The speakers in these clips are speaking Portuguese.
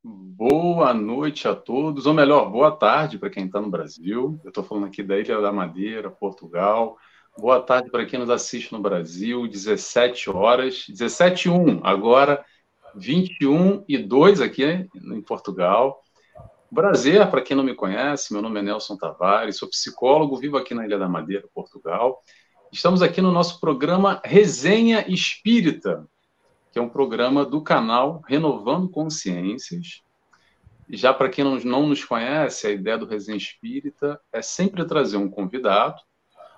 Boa noite a todos, ou melhor, boa tarde para quem está no Brasil. Eu estou falando aqui da Ilha da Madeira, Portugal. Boa tarde para quem nos assiste no Brasil, 17 horas, 17 e 1, agora 21 e 2 aqui em Portugal. Prazer, para quem não me conhece, meu nome é Nelson Tavares, sou psicólogo, vivo aqui na Ilha da Madeira, Portugal. Estamos aqui no nosso programa Resenha Espírita, que é um programa do canal Renovando Consciências. Já para quem não, não nos conhece, a ideia do Resenha Espírita é sempre trazer um convidado,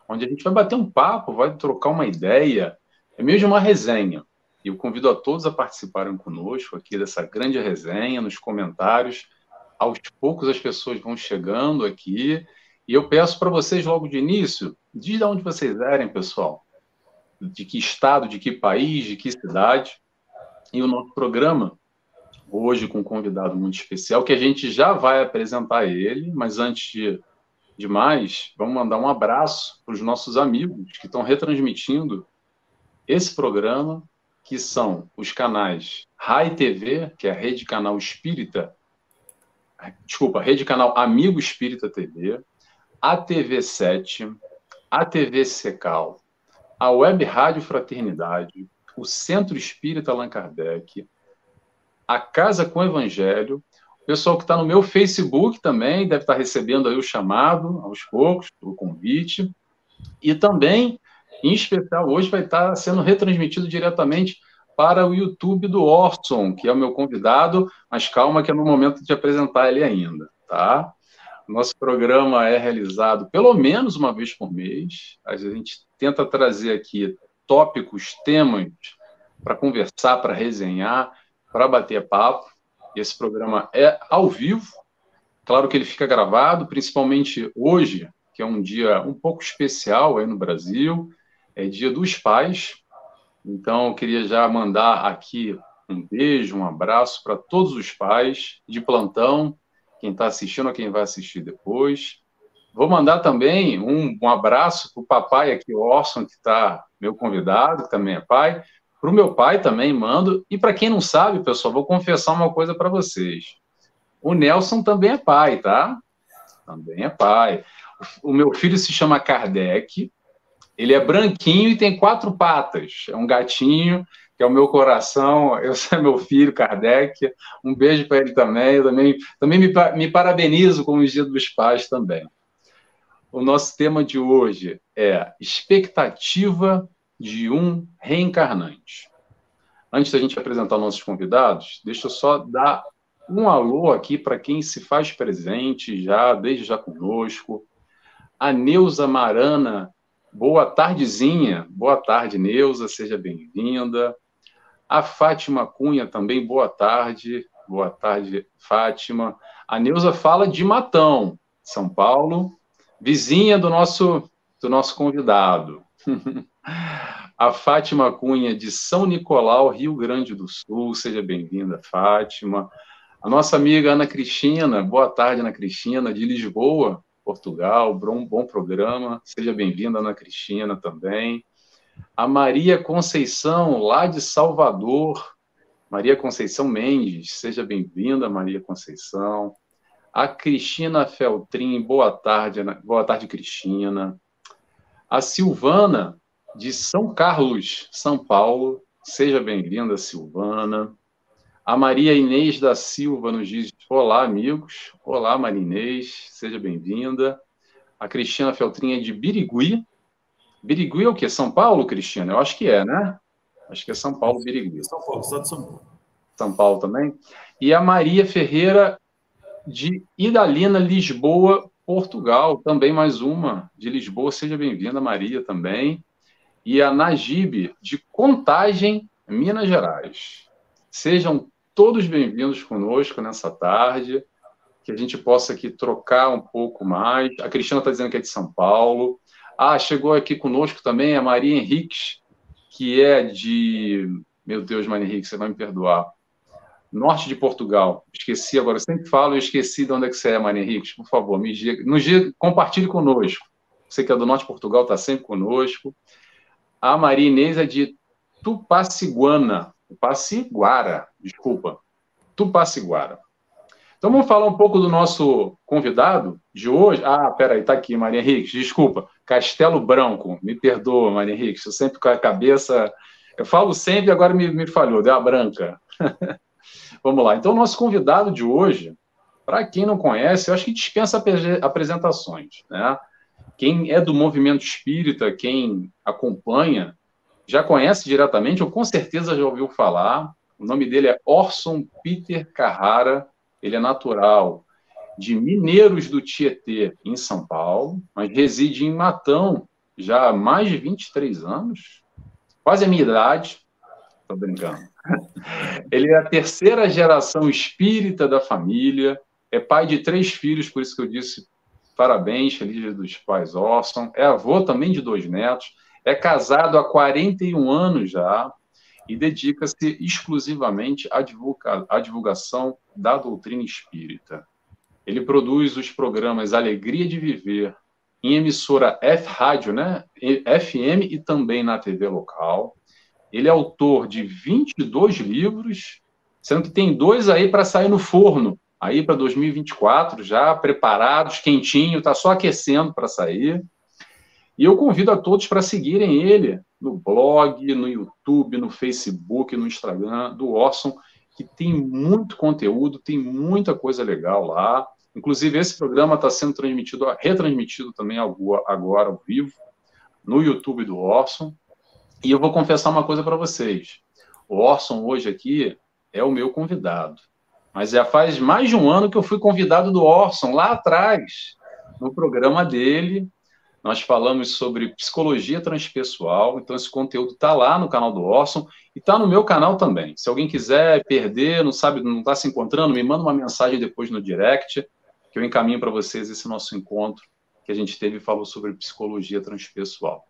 onde a gente vai bater um papo, vai trocar uma ideia, é mesmo uma resenha. E eu convido a todos a participarem conosco aqui dessa grande resenha, nos comentários. Aos poucos as pessoas vão chegando aqui. E eu peço para vocês, logo de início, diz de onde vocês erem, pessoal. De que estado, de que país, de que cidade. E o nosso programa, hoje com um convidado muito especial, que a gente já vai apresentar ele, mas antes de, de mais, vamos mandar um abraço para os nossos amigos que estão retransmitindo esse programa, que são os canais Rai TV, que é a rede canal Espírita, desculpa, rede canal Amigo Espírita TV, a TV 7, a TV Secal, a Web Rádio Fraternidade, o Centro Espírita Allan Kardec, a Casa com Evangelho, o pessoal que está no meu Facebook também deve estar tá recebendo aí o chamado aos poucos, o convite, e também, em especial, hoje vai estar tá sendo retransmitido diretamente para o YouTube do Orson, que é o meu convidado, mas calma que é no momento de apresentar ele ainda, tá? Nosso programa é realizado pelo menos uma vez por mês. A gente tenta trazer aqui tópicos, temas para conversar, para resenhar, para bater papo. Esse programa é ao vivo. Claro que ele fica gravado, principalmente hoje, que é um dia um pouco especial aí no Brasil, é Dia dos Pais. Então, eu queria já mandar aqui um beijo, um abraço para todos os pais de plantão, quem está assistindo ou quem vai assistir depois. Vou mandar também um, um abraço para o papai aqui, Orson, que está meu convidado, que também é pai. Para o meu pai também mando. E para quem não sabe, pessoal, vou confessar uma coisa para vocês. O Nelson também é pai, tá? Também é pai. O meu filho se chama Kardec. Ele é branquinho e tem quatro patas. É um gatinho que é o meu coração. Eu sou meu filho, Kardec. Um beijo para ele também. Eu também, também me, me parabenizo com os Dia dos Pais também. O nosso tema de hoje é expectativa de um reencarnante. Antes da gente apresentar nossos convidados, deixa eu só dar um alô aqui para quem se faz presente já, desde já conosco. A Neuza Marana, boa tardezinha. Boa tarde, Neuza, seja bem-vinda. A Fátima Cunha também, boa tarde. Boa tarde, Fátima. A Neuza fala de Matão, São Paulo vizinha do nosso, do nosso convidado. a Fátima Cunha, de São Nicolau, Rio Grande do Sul. Seja bem-vinda, Fátima. A nossa amiga Ana Cristina, boa tarde, Ana Cristina, de Lisboa, Portugal. Bom, bom programa. Seja bem-vinda, Ana Cristina, também. A Maria Conceição, lá de Salvador. Maria Conceição Mendes, seja bem-vinda, Maria Conceição. A Cristina Feltrin, boa tarde, boa tarde, Cristina. A Silvana, de São Carlos, São Paulo, seja bem-vinda, Silvana. A Maria Inês da Silva nos diz: Olá, amigos. Olá, Maria Inês, seja bem-vinda. A Cristina Feltrin é de Birigui. Birigui é o quê? São Paulo, Cristina? Eu acho que é, né? Acho que é São Paulo, Birigui. São Paulo, estado de São Paulo. São Paulo também. E a Maria Ferreira de Idalina, Lisboa, Portugal. Também mais uma de Lisboa. Seja bem-vinda, Maria, também. E a Najib, de Contagem, Minas Gerais. Sejam todos bem-vindos conosco nessa tarde, que a gente possa aqui trocar um pouco mais. A Cristina está dizendo que é de São Paulo. Ah, chegou aqui conosco também a Maria Henriques, que é de. Meu Deus, Maria Henrique, você vai me perdoar norte de Portugal. Esqueci agora, eu sempre falo e esqueci de onde é que você é, Maria Henriques. Por favor, me diga, nos diga, compartilhe conosco. Você que é do norte de Portugal, está sempre conosco. A Maria Inês é de Tupaciguana, Tupaciguara, desculpa, Tupaciguara. Então vamos falar um pouco do nosso convidado de hoje. Ah, peraí, tá aqui, Maria Henrique, desculpa. Castelo Branco, me perdoa, Maria Henrique, eu sempre com a cabeça. Eu falo sempre, agora me, me falhou, deu a branca. vamos lá. Então, o nosso convidado de hoje, para quem não conhece, eu acho que dispensa apresentações, né? Quem é do movimento espírita, quem acompanha, já conhece diretamente, ou com certeza já ouviu falar. O nome dele é Orson Peter Carrara ele é natural de Mineiros do Tietê, em São Paulo, mas reside em Matão já há mais de 23 anos, quase a minha idade, estou brincando. Ele é a terceira geração espírita da família, é pai de três filhos, por isso que eu disse parabéns, feliz dos pais Orson, é avô também de dois netos, é casado há 41 anos já, e dedica-se exclusivamente à, divulga à divulgação da doutrina espírita. Ele produz os programas Alegria de Viver em emissora F Rádio, né? FM e também na TV local. Ele é autor de 22 livros, sendo que tem dois aí para sair no forno, aí para 2024, já preparados, quentinho, está só aquecendo para sair. E eu convido a todos para seguirem ele no blog, no YouTube, no Facebook, no Instagram do Orson, que tem muito conteúdo, tem muita coisa legal lá. Inclusive, esse programa está sendo transmitido, retransmitido também agora ao vivo, no YouTube do Orson. E eu vou confessar uma coisa para vocês. O Orson hoje aqui é o meu convidado. Mas já faz mais de um ano que eu fui convidado do Orson, lá atrás, no programa dele, nós falamos sobre psicologia transpessoal, então esse conteúdo está lá no canal do Orson e está no meu canal também. Se alguém quiser perder, não sabe, não está se encontrando, me manda uma mensagem depois no direct, que eu encaminho para vocês esse nosso encontro que a gente teve e falou sobre psicologia transpessoal.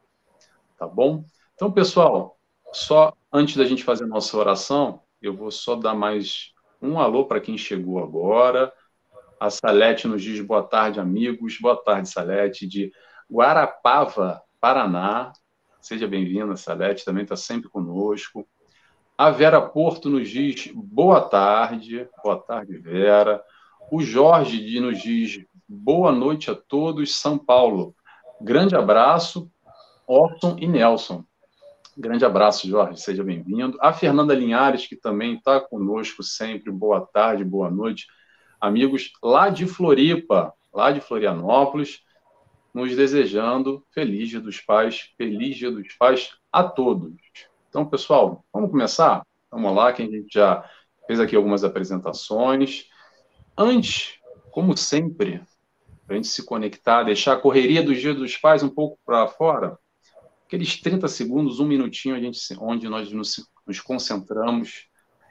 Tá bom? Então, pessoal, só antes da gente fazer a nossa oração, eu vou só dar mais um alô para quem chegou agora. A Salete nos diz boa tarde, amigos. Boa tarde, Salete, de Guarapava, Paraná. Seja bem-vinda, Salete, também está sempre conosco. A Vera Porto nos diz boa tarde. Boa tarde, Vera. O Jorge nos diz boa noite a todos, São Paulo. Grande abraço, Orson e Nelson. Grande abraço, Jorge, seja bem-vindo. A Fernanda Linhares, que também está conosco sempre, boa tarde, boa noite. Amigos lá de Floripa, lá de Florianópolis nos desejando feliz Dia dos Pais, feliz Dia dos Pais a todos. Então, pessoal, vamos começar? Vamos lá, que a gente já fez aqui algumas apresentações. Antes, como sempre, para a gente se conectar, deixar a correria do Dia dos Pais um pouco para fora, aqueles 30 segundos, um minutinho, a gente, onde nós nos, nos concentramos,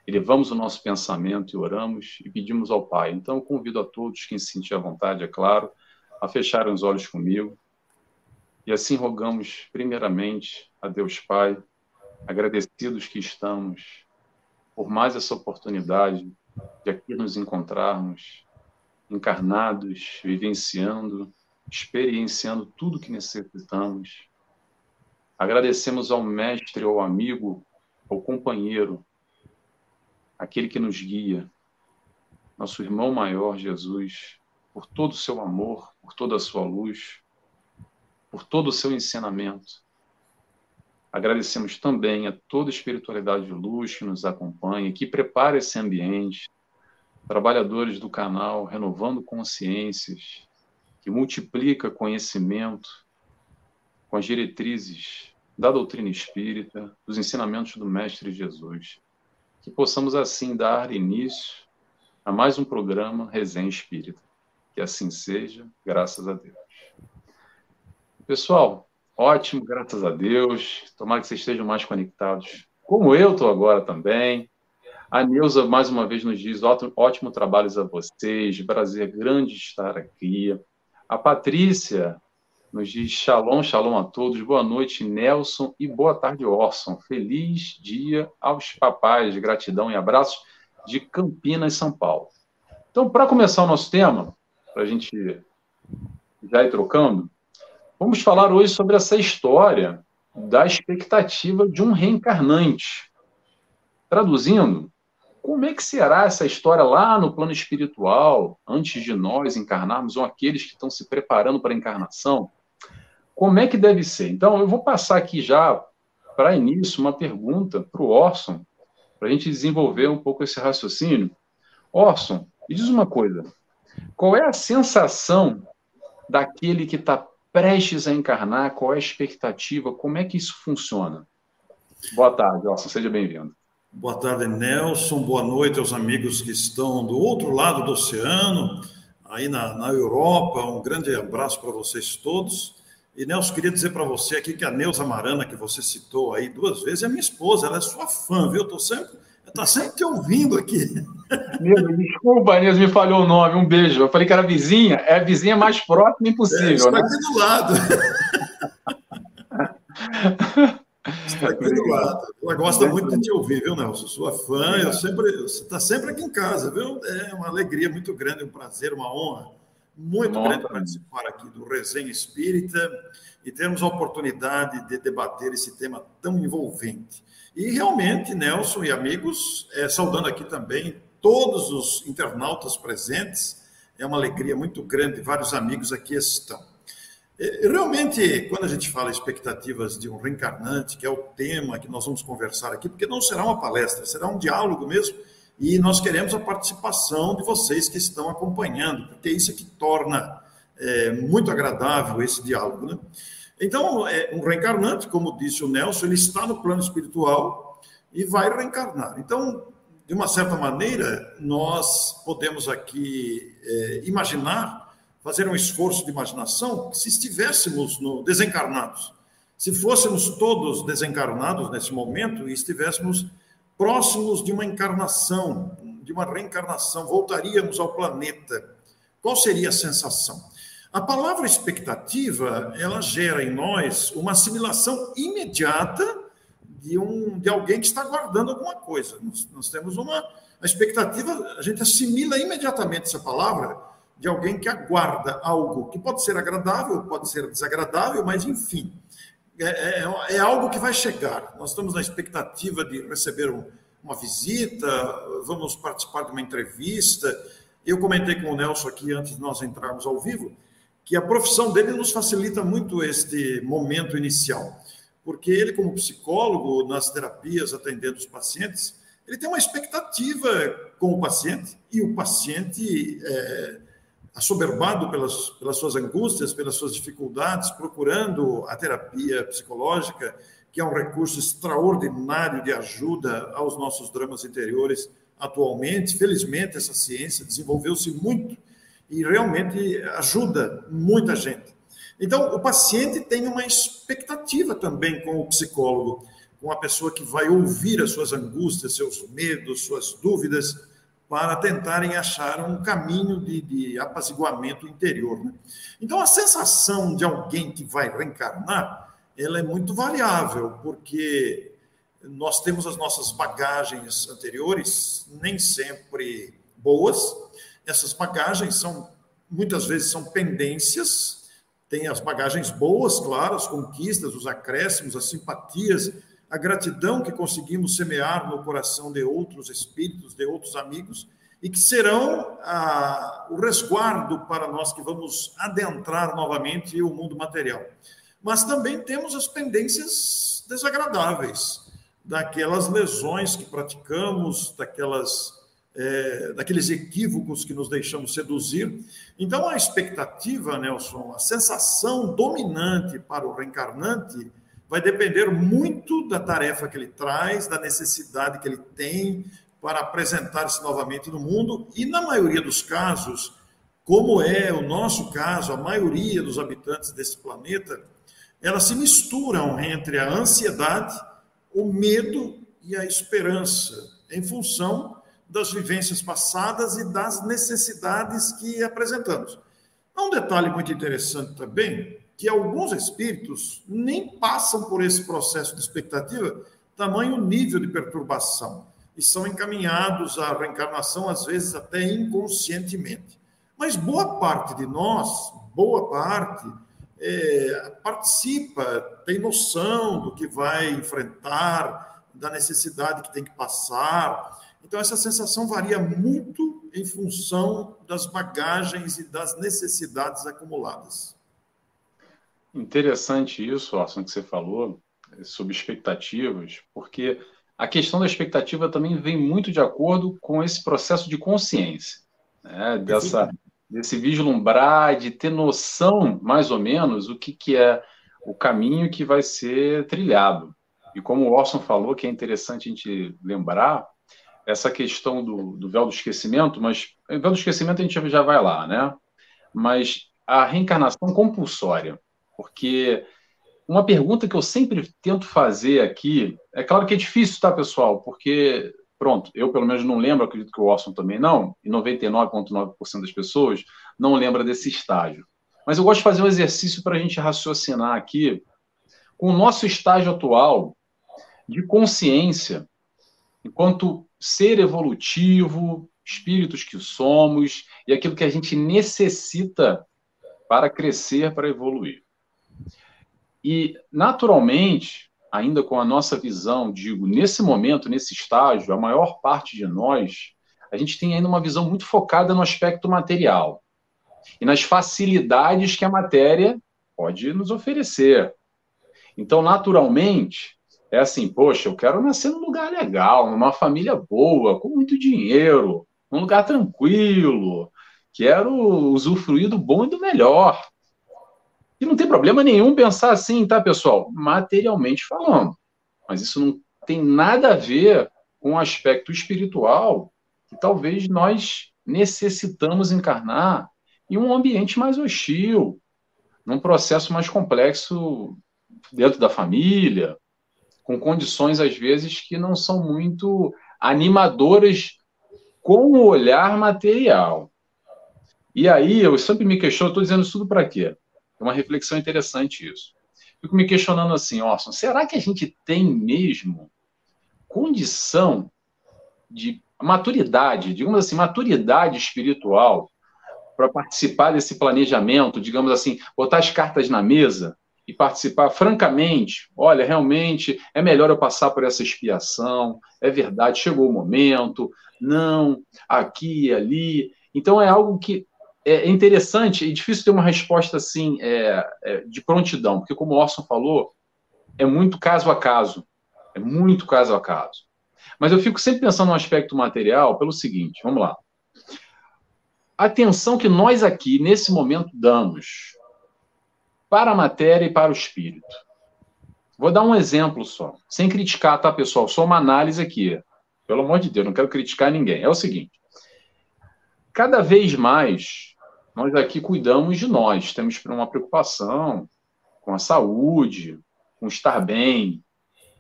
elevamos o nosso pensamento e oramos e pedimos ao Pai. Então, convido a todos, quem se sentir à vontade, é claro, a fecharem os olhos comigo. E assim rogamos, primeiramente, a Deus Pai, agradecidos que estamos por mais essa oportunidade de aqui nos encontrarmos encarnados, vivenciando, experienciando tudo que necessitamos. Agradecemos ao mestre, ao amigo, ao companheiro, aquele que nos guia, nosso irmão maior, Jesus, por todo o seu amor, por toda a sua luz, por todo o seu ensinamento. Agradecemos também a toda a espiritualidade de luz que nos acompanha, que prepara esse ambiente, trabalhadores do canal Renovando Consciências, que multiplica conhecimento com as diretrizes da doutrina espírita, dos ensinamentos do Mestre Jesus. Que possamos assim dar início a mais um programa Resenha Espírita. Que assim seja, graças a Deus. Pessoal, ótimo, graças a Deus. Tomara que vocês estejam mais conectados, como eu estou agora também. A Neuza, mais uma vez, nos diz: ótimo, ótimo trabalho a vocês, prazer grande estar aqui. A Patrícia nos diz: Shalom, shalom a todos, boa noite, Nelson, e boa tarde, Orson. Feliz dia aos papais, gratidão e abraços de Campinas, São Paulo. Então, para começar o nosso tema, para a gente já ir trocando, vamos falar hoje sobre essa história da expectativa de um reencarnante. Traduzindo, como é que será essa história lá no plano espiritual, antes de nós encarnarmos, ou aqueles que estão se preparando para a encarnação? Como é que deve ser? Então, eu vou passar aqui já, para início, uma pergunta para o Orson, para a gente desenvolver um pouco esse raciocínio. Orson, me diz uma coisa: qual é a sensação daquele que está prestes a encarnar? Qual é a expectativa? Como é que isso funciona? Boa tarde, Orson, seja bem-vindo. Boa tarde, Nelson. Boa noite aos amigos que estão do outro lado do oceano, aí na, na Europa. Um grande abraço para vocês todos. E, Nelson, queria dizer para você aqui que a Neuza Marana, que você citou aí duas vezes, é minha esposa, ela é sua fã, viu? Estou sempre, tá sempre te ouvindo aqui. Meu, desculpa, Neuza, me falhou o nome, um beijo. Eu falei que era vizinha, é a vizinha mais próxima impossível. É, está né? aqui do lado. Está aqui do lado. Ela gosta muito de te ouvir, viu, Nelson? Sua fã, eu sempre, você está sempre aqui em casa, viu? É uma alegria muito grande, um prazer, uma honra muito Nossa. grande participar aqui do Resenha Espírita e termos a oportunidade de debater esse tema tão envolvente. E realmente, Nelson e amigos, é, saudando aqui também todos os internautas presentes, é uma alegria muito grande, vários amigos aqui estão. É, realmente, quando a gente fala expectativas de um reencarnante, que é o tema que nós vamos conversar aqui, porque não será uma palestra, será um diálogo mesmo, e nós queremos a participação de vocês que estão acompanhando, porque é isso que torna é, muito agradável esse diálogo. Né? Então, é, um reencarnante, como disse o Nelson, ele está no plano espiritual e vai reencarnar. Então, de uma certa maneira, nós podemos aqui é, imaginar fazer um esforço de imaginação se estivéssemos no, desencarnados. Se fôssemos todos desencarnados nesse momento e estivéssemos próximos de uma encarnação, de uma reencarnação, voltaríamos ao planeta, qual seria a sensação? A palavra expectativa, ela gera em nós uma assimilação imediata de, um, de alguém que está guardando alguma coisa. Nós, nós temos uma a expectativa, a gente assimila imediatamente essa palavra de alguém que aguarda algo que pode ser agradável, pode ser desagradável, mas enfim, é, é, é algo que vai chegar. Nós estamos na expectativa de receber um, uma visita, vamos participar de uma entrevista. Eu comentei com o Nelson aqui antes de nós entrarmos ao vivo que a profissão dele nos facilita muito este momento inicial, porque ele, como psicólogo, nas terapias atendendo os pacientes, ele tem uma expectativa com o paciente e o paciente. É, assoberbado pelas, pelas suas angústias, pelas suas dificuldades, procurando a terapia psicológica, que é um recurso extraordinário de ajuda aos nossos dramas interiores atualmente. Felizmente, essa ciência desenvolveu-se muito e realmente ajuda muita gente. Então, o paciente tem uma expectativa também com o psicólogo, com a pessoa que vai ouvir as suas angústias, seus medos, suas dúvidas para tentarem achar um caminho de, de apaziguamento interior. Né? Então, a sensação de alguém que vai reencarnar, ela é muito variável, porque nós temos as nossas bagagens anteriores, nem sempre boas. Essas bagagens são, muitas vezes, são pendências, tem as bagagens boas, claro, as conquistas, os acréscimos, as simpatias, a gratidão que conseguimos semear no coração de outros espíritos, de outros amigos, e que serão ah, o resguardo para nós que vamos adentrar novamente o mundo material. Mas também temos as pendências desagradáveis, daquelas lesões que praticamos, daquelas, é, daqueles equívocos que nos deixamos seduzir. Então, a expectativa, Nelson, a sensação dominante para o reencarnante vai depender muito da tarefa que ele traz, da necessidade que ele tem para apresentar-se novamente no mundo, e na maioria dos casos, como é o nosso caso, a maioria dos habitantes desse planeta, elas se misturam entre a ansiedade, o medo e a esperança, em função das vivências passadas e das necessidades que apresentamos. Um detalhe muito interessante também, que alguns espíritos nem passam por esse processo de expectativa, tamanho nível de perturbação, e são encaminhados à reencarnação, às vezes até inconscientemente. Mas boa parte de nós, boa parte, é, participa, tem noção do que vai enfrentar, da necessidade que tem que passar, Então, essa sensação varia muito em função das bagagens e das necessidades acumuladas. Interessante isso, Orson, que você falou sobre expectativas, porque a questão da expectativa também vem muito de acordo com esse processo de consciência, né? dessa, desse vislumbrar, de ter noção, mais ou menos, o que, que é o caminho que vai ser trilhado. E como o Orson falou, que é interessante a gente lembrar, essa questão do, do véu do esquecimento, mas o véu do esquecimento a gente já vai lá, né? Mas a reencarnação compulsória, porque uma pergunta que eu sempre tento fazer aqui, é claro que é difícil, tá, pessoal? Porque, pronto, eu pelo menos não lembro, acredito que o Orson também não, e 99,9% das pessoas não lembra desse estágio. Mas eu gosto de fazer um exercício para a gente raciocinar aqui com o nosso estágio atual de consciência, enquanto ser evolutivo, espíritos que somos e aquilo que a gente necessita para crescer, para evoluir. E, naturalmente, ainda com a nossa visão, digo, nesse momento, nesse estágio, a maior parte de nós, a gente tem ainda uma visão muito focada no aspecto material e nas facilidades que a matéria pode nos oferecer. Então, naturalmente, é assim, poxa, eu quero nascer num lugar legal, numa família boa, com muito dinheiro, num lugar tranquilo, quero usufruir do bom e do melhor. E não tem problema nenhum pensar assim, tá, pessoal? Materialmente falando. Mas isso não tem nada a ver com o aspecto espiritual que talvez nós necessitamos encarnar em um ambiente mais hostil, num processo mais complexo dentro da família, com condições às vezes que não são muito animadoras com o olhar material. E aí eu sempre me questiono, estou dizendo isso tudo para quê? É uma reflexão interessante isso. Fico me questionando assim, Orson, será que a gente tem mesmo condição de maturidade, digamos assim, maturidade espiritual para participar desse planejamento, digamos assim, botar as cartas na mesa e participar francamente, olha, realmente é melhor eu passar por essa expiação, é verdade, chegou o momento, não, aqui e ali. Então é algo que é interessante e difícil ter uma resposta assim é, é, de prontidão, porque como o Orson falou, é muito caso a caso, é muito caso a caso. Mas eu fico sempre pensando no aspecto material pelo seguinte, vamos lá. A atenção que nós aqui, nesse momento, damos para a matéria e para o espírito. Vou dar um exemplo só, sem criticar, tá, pessoal? Só uma análise aqui. Pelo amor de Deus, não quero criticar ninguém. É o seguinte: cada vez mais nós aqui cuidamos de nós, temos uma preocupação com a saúde, com estar bem,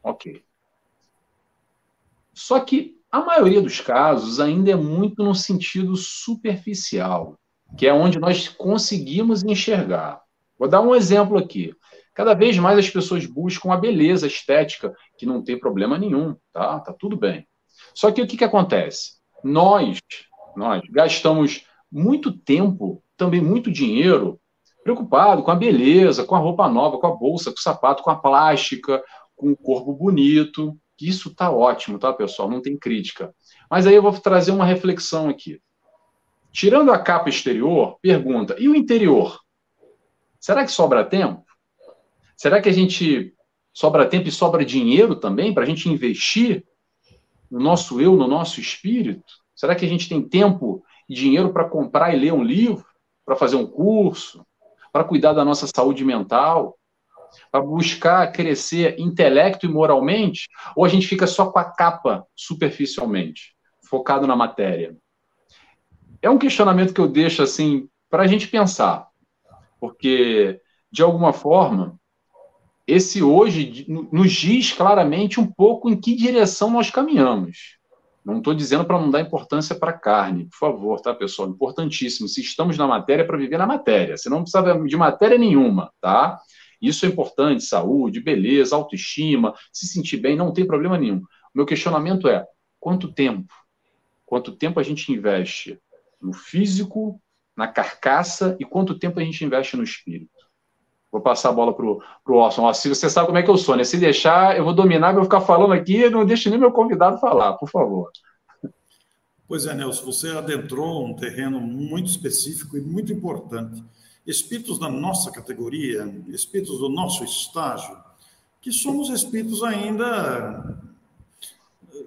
ok. Só que a maioria dos casos ainda é muito no sentido superficial, que é onde nós conseguimos enxergar. Vou dar um exemplo aqui. Cada vez mais as pessoas buscam a beleza estética, que não tem problema nenhum, tá? Tá tudo bem. Só que o que, que acontece? Nós, nós gastamos muito tempo, também muito dinheiro, preocupado com a beleza, com a roupa nova, com a bolsa, com o sapato, com a plástica, com o corpo bonito. Isso tá ótimo, tá, pessoal? Não tem crítica. Mas aí eu vou trazer uma reflexão aqui. Tirando a capa exterior, pergunta: e o interior? Será que sobra tempo? Será que a gente sobra tempo e sobra dinheiro também para a gente investir no nosso eu, no nosso espírito? Será que a gente tem tempo e dinheiro para comprar e ler um livro, para fazer um curso, para cuidar da nossa saúde mental, para buscar crescer intelecto e moralmente? Ou a gente fica só com a capa superficialmente, focado na matéria? É um questionamento que eu deixo assim para a gente pensar, porque de alguma forma esse hoje nos diz claramente um pouco em que direção nós caminhamos. Não estou dizendo para não dar importância para a carne, por favor, tá, pessoal? Importantíssimo. Se estamos na matéria, é para viver na matéria. Você não precisa de matéria nenhuma, tá? Isso é importante, saúde, beleza, autoestima, se sentir bem, não tem problema nenhum. O meu questionamento é: quanto tempo? Quanto tempo a gente investe no físico, na carcaça e quanto tempo a gente investe no espírito? Vou passar a bola para o Orson. Se você sabe como é que eu sou, né? Se deixar, eu vou dominar, vou ficar falando aqui, não deixe nem meu convidado falar, por favor. Pois é, Nelson, você adentrou um terreno muito específico e muito importante. Espíritos da nossa categoria, espíritos do nosso estágio, que somos espíritos ainda eh,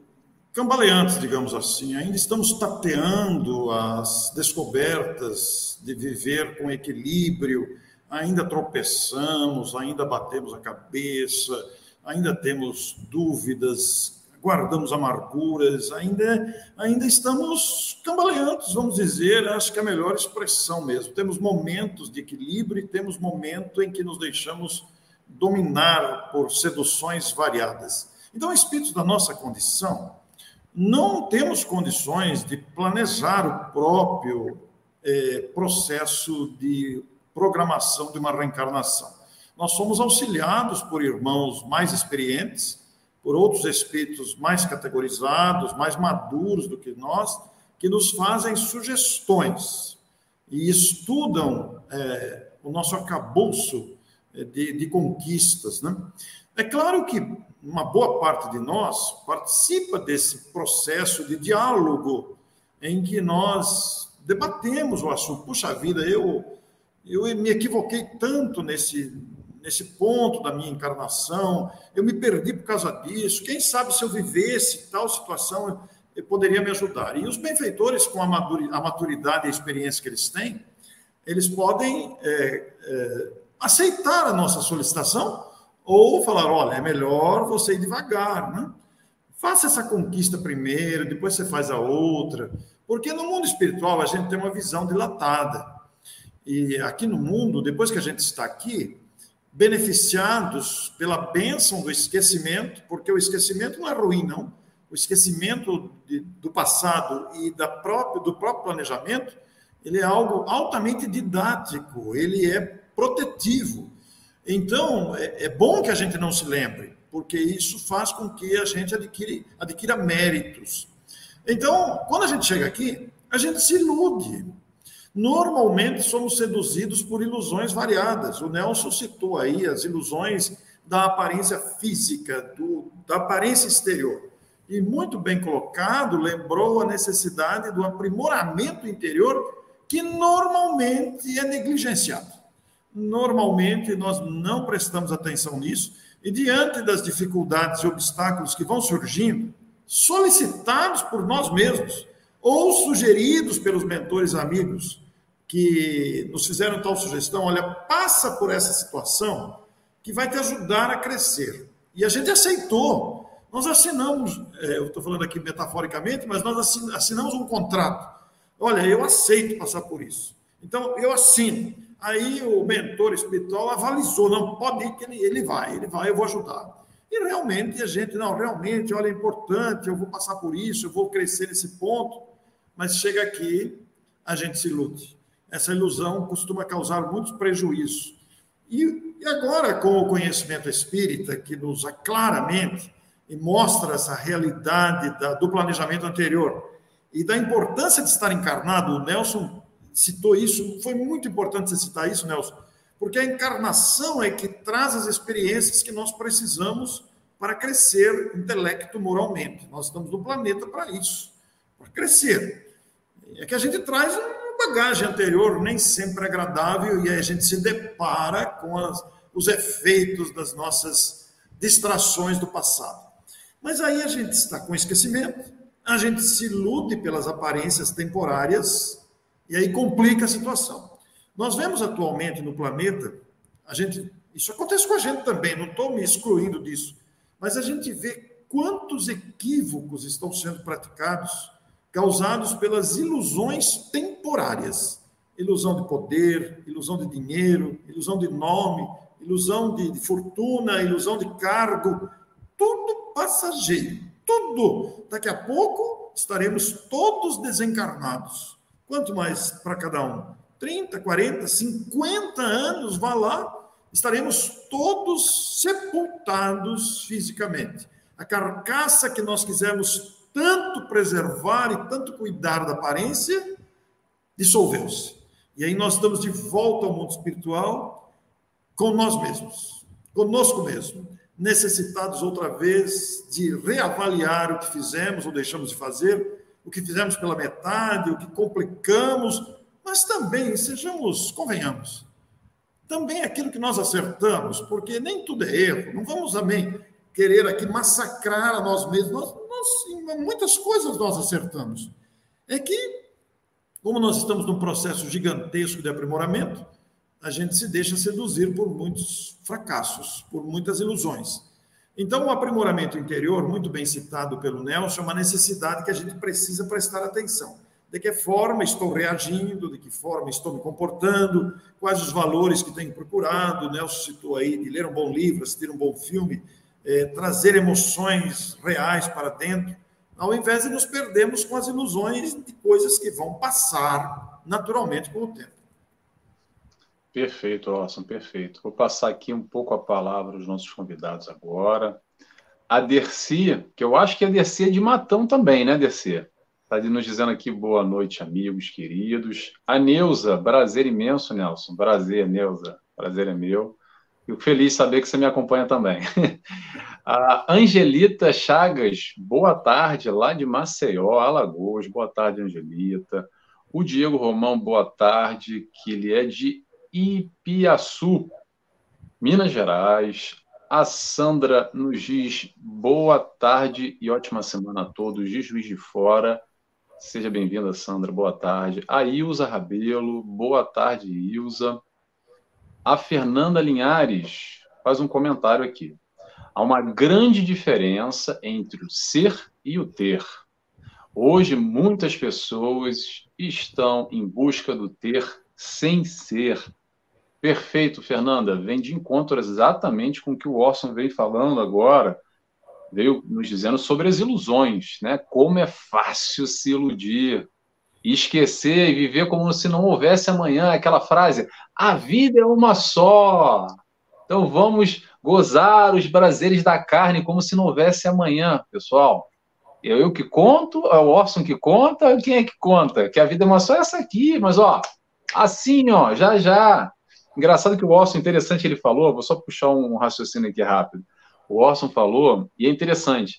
cambaleantes, digamos assim, ainda estamos tateando as descobertas de viver com equilíbrio, ainda tropeçamos, ainda batemos a cabeça, ainda temos dúvidas, guardamos amarguras, ainda, ainda estamos cambaleantes, vamos dizer, acho que é a melhor expressão mesmo. Temos momentos de equilíbrio e temos momentos em que nos deixamos dominar por seduções variadas. Então, espíritos da nossa condição, não temos condições de planejar o próprio eh, processo de programação de uma reencarnação. Nós somos auxiliados por irmãos mais experientes, por outros espíritos mais categorizados, mais maduros do que nós, que nos fazem sugestões e estudam é, o nosso acabouço é, de, de conquistas. Né? É claro que uma boa parte de nós participa desse processo de diálogo em que nós debatemos o assunto. Puxa vida, eu, eu me equivoquei tanto nesse, nesse ponto da minha encarnação, eu me perdi por causa disso. Quem sabe se eu vivesse tal situação, eu poderia me ajudar. E os benfeitores, com a maturidade e a experiência que eles têm, eles podem é, é, aceitar a nossa solicitação ou falar: olha, é melhor você ir devagar, né? Faça essa conquista primeiro, depois você faz a outra. Porque no mundo espiritual a gente tem uma visão dilatada. E aqui no mundo, depois que a gente está aqui, beneficiados pela bênção do esquecimento, porque o esquecimento não é ruim, não. O esquecimento de, do passado e da própria, do próprio planejamento, ele é algo altamente didático, ele é protetivo. Então, é, é bom que a gente não se lembre, porque isso faz com que a gente adquire, adquira méritos. Então, quando a gente chega aqui, a gente se ilude, Normalmente somos seduzidos por ilusões variadas. O Nelson citou aí as ilusões da aparência física, do, da aparência exterior. E muito bem colocado, lembrou a necessidade do aprimoramento interior, que normalmente é negligenciado. Normalmente nós não prestamos atenção nisso, e diante das dificuldades e obstáculos que vão surgindo, solicitados por nós mesmos ou sugeridos pelos mentores amigos, que nos fizeram tal sugestão, olha, passa por essa situação que vai te ajudar a crescer. E a gente aceitou. Nós assinamos, é, eu estou falando aqui metaforicamente, mas nós assinamos um contrato. Olha, eu aceito passar por isso. Então, eu assino. Aí o mentor espiritual avalizou, não, pode ir que ele, ele vai, ele vai, eu vou ajudar. E realmente a gente, não, realmente, olha, é importante, eu vou passar por isso, eu vou crescer nesse ponto, mas chega aqui, a gente se ilude essa ilusão costuma causar muitos prejuízos. E, e agora, com o conhecimento espírita, que nos claramente e mostra essa realidade da, do planejamento anterior e da importância de estar encarnado, o Nelson citou isso, foi muito importante você citar isso, Nelson, porque a encarnação é que traz as experiências que nós precisamos para crescer intelecto moralmente. Nós estamos no planeta para isso, para crescer. É que a gente traz bagagem anterior nem sempre é agradável e aí a gente se depara com as, os efeitos das nossas distrações do passado. Mas aí a gente está com esquecimento, a gente se ilude pelas aparências temporárias e aí complica a situação. Nós vemos atualmente no planeta, a gente, isso acontece com a gente também, não estou me excluindo disso, mas a gente vê quantos equívocos estão sendo praticados causados pelas ilusões temporárias. Ilusão de poder, ilusão de dinheiro, ilusão de nome, ilusão de, de fortuna, ilusão de cargo, tudo passageiro, tudo. Daqui a pouco estaremos todos desencarnados. Quanto mais para cada um? 30, 40, 50 anos, vá lá, estaremos todos sepultados fisicamente. A carcaça que nós quisermos tanto preservar e tanto cuidar da aparência, dissolveu-se. E aí nós estamos de volta ao mundo espiritual com nós mesmos, conosco mesmo, necessitados outra vez de reavaliar o que fizemos ou deixamos de fazer, o que fizemos pela metade, o que complicamos, mas também, sejamos, convenhamos, também aquilo que nós acertamos, porque nem tudo é erro, não vamos também querer aqui massacrar a nós mesmos, nós, nós, muitas coisas nós acertamos. É que, como nós estamos num processo gigantesco de aprimoramento, a gente se deixa seduzir por muitos fracassos, por muitas ilusões. Então, o aprimoramento interior, muito bem citado pelo Nelson, é uma necessidade que a gente precisa prestar atenção. De que forma estou reagindo, de que forma estou me comportando, quais os valores que tenho procurado. O Nelson citou aí de ler um bom livro, assistir um bom filme, é, trazer emoções reais para dentro, ao invés de nos perdermos com as ilusões de coisas que vão passar naturalmente com o tempo. Perfeito, Orson, perfeito. Vou passar aqui um pouco a palavra aos nossos convidados agora. A Dercy, que eu acho que a Dercy é de Matão também, né, Dercy? Está nos dizendo aqui boa noite, amigos queridos. A Neuza, prazer imenso, Nelson. Prazer, Neuza. Prazer é meu. Fico feliz de saber que você me acompanha também. A Angelita Chagas, boa tarde, lá de Maceió, Alagoas. Boa tarde, Angelita. O Diego Romão, boa tarde, que ele é de Ipiaçu, Minas Gerais. A Sandra nos diz boa tarde e ótima semana a todos de Juiz de Fora. Seja bem-vinda, Sandra, boa tarde. A Ilza Rabelo, boa tarde, Ilza. A Fernanda Linhares faz um comentário aqui. Há uma grande diferença entre o ser e o ter. Hoje, muitas pessoas estão em busca do ter sem ser. Perfeito, Fernanda. Vem de encontro exatamente com o que o Orson veio falando agora. Veio nos dizendo sobre as ilusões, né? Como é fácil se iludir e esquecer e viver como se não houvesse amanhã. Aquela frase: a vida é uma só. Então vamos gozar os prazeres da carne como se não houvesse amanhã, pessoal. Eu, eu que conto, é o Orson que conta, quem é que conta? Que a vida é uma só essa aqui, mas ó, assim, ó, já já Engraçado que o Orson, interessante, ele falou, vou só puxar um raciocínio aqui rápido. O Orson falou, e é interessante,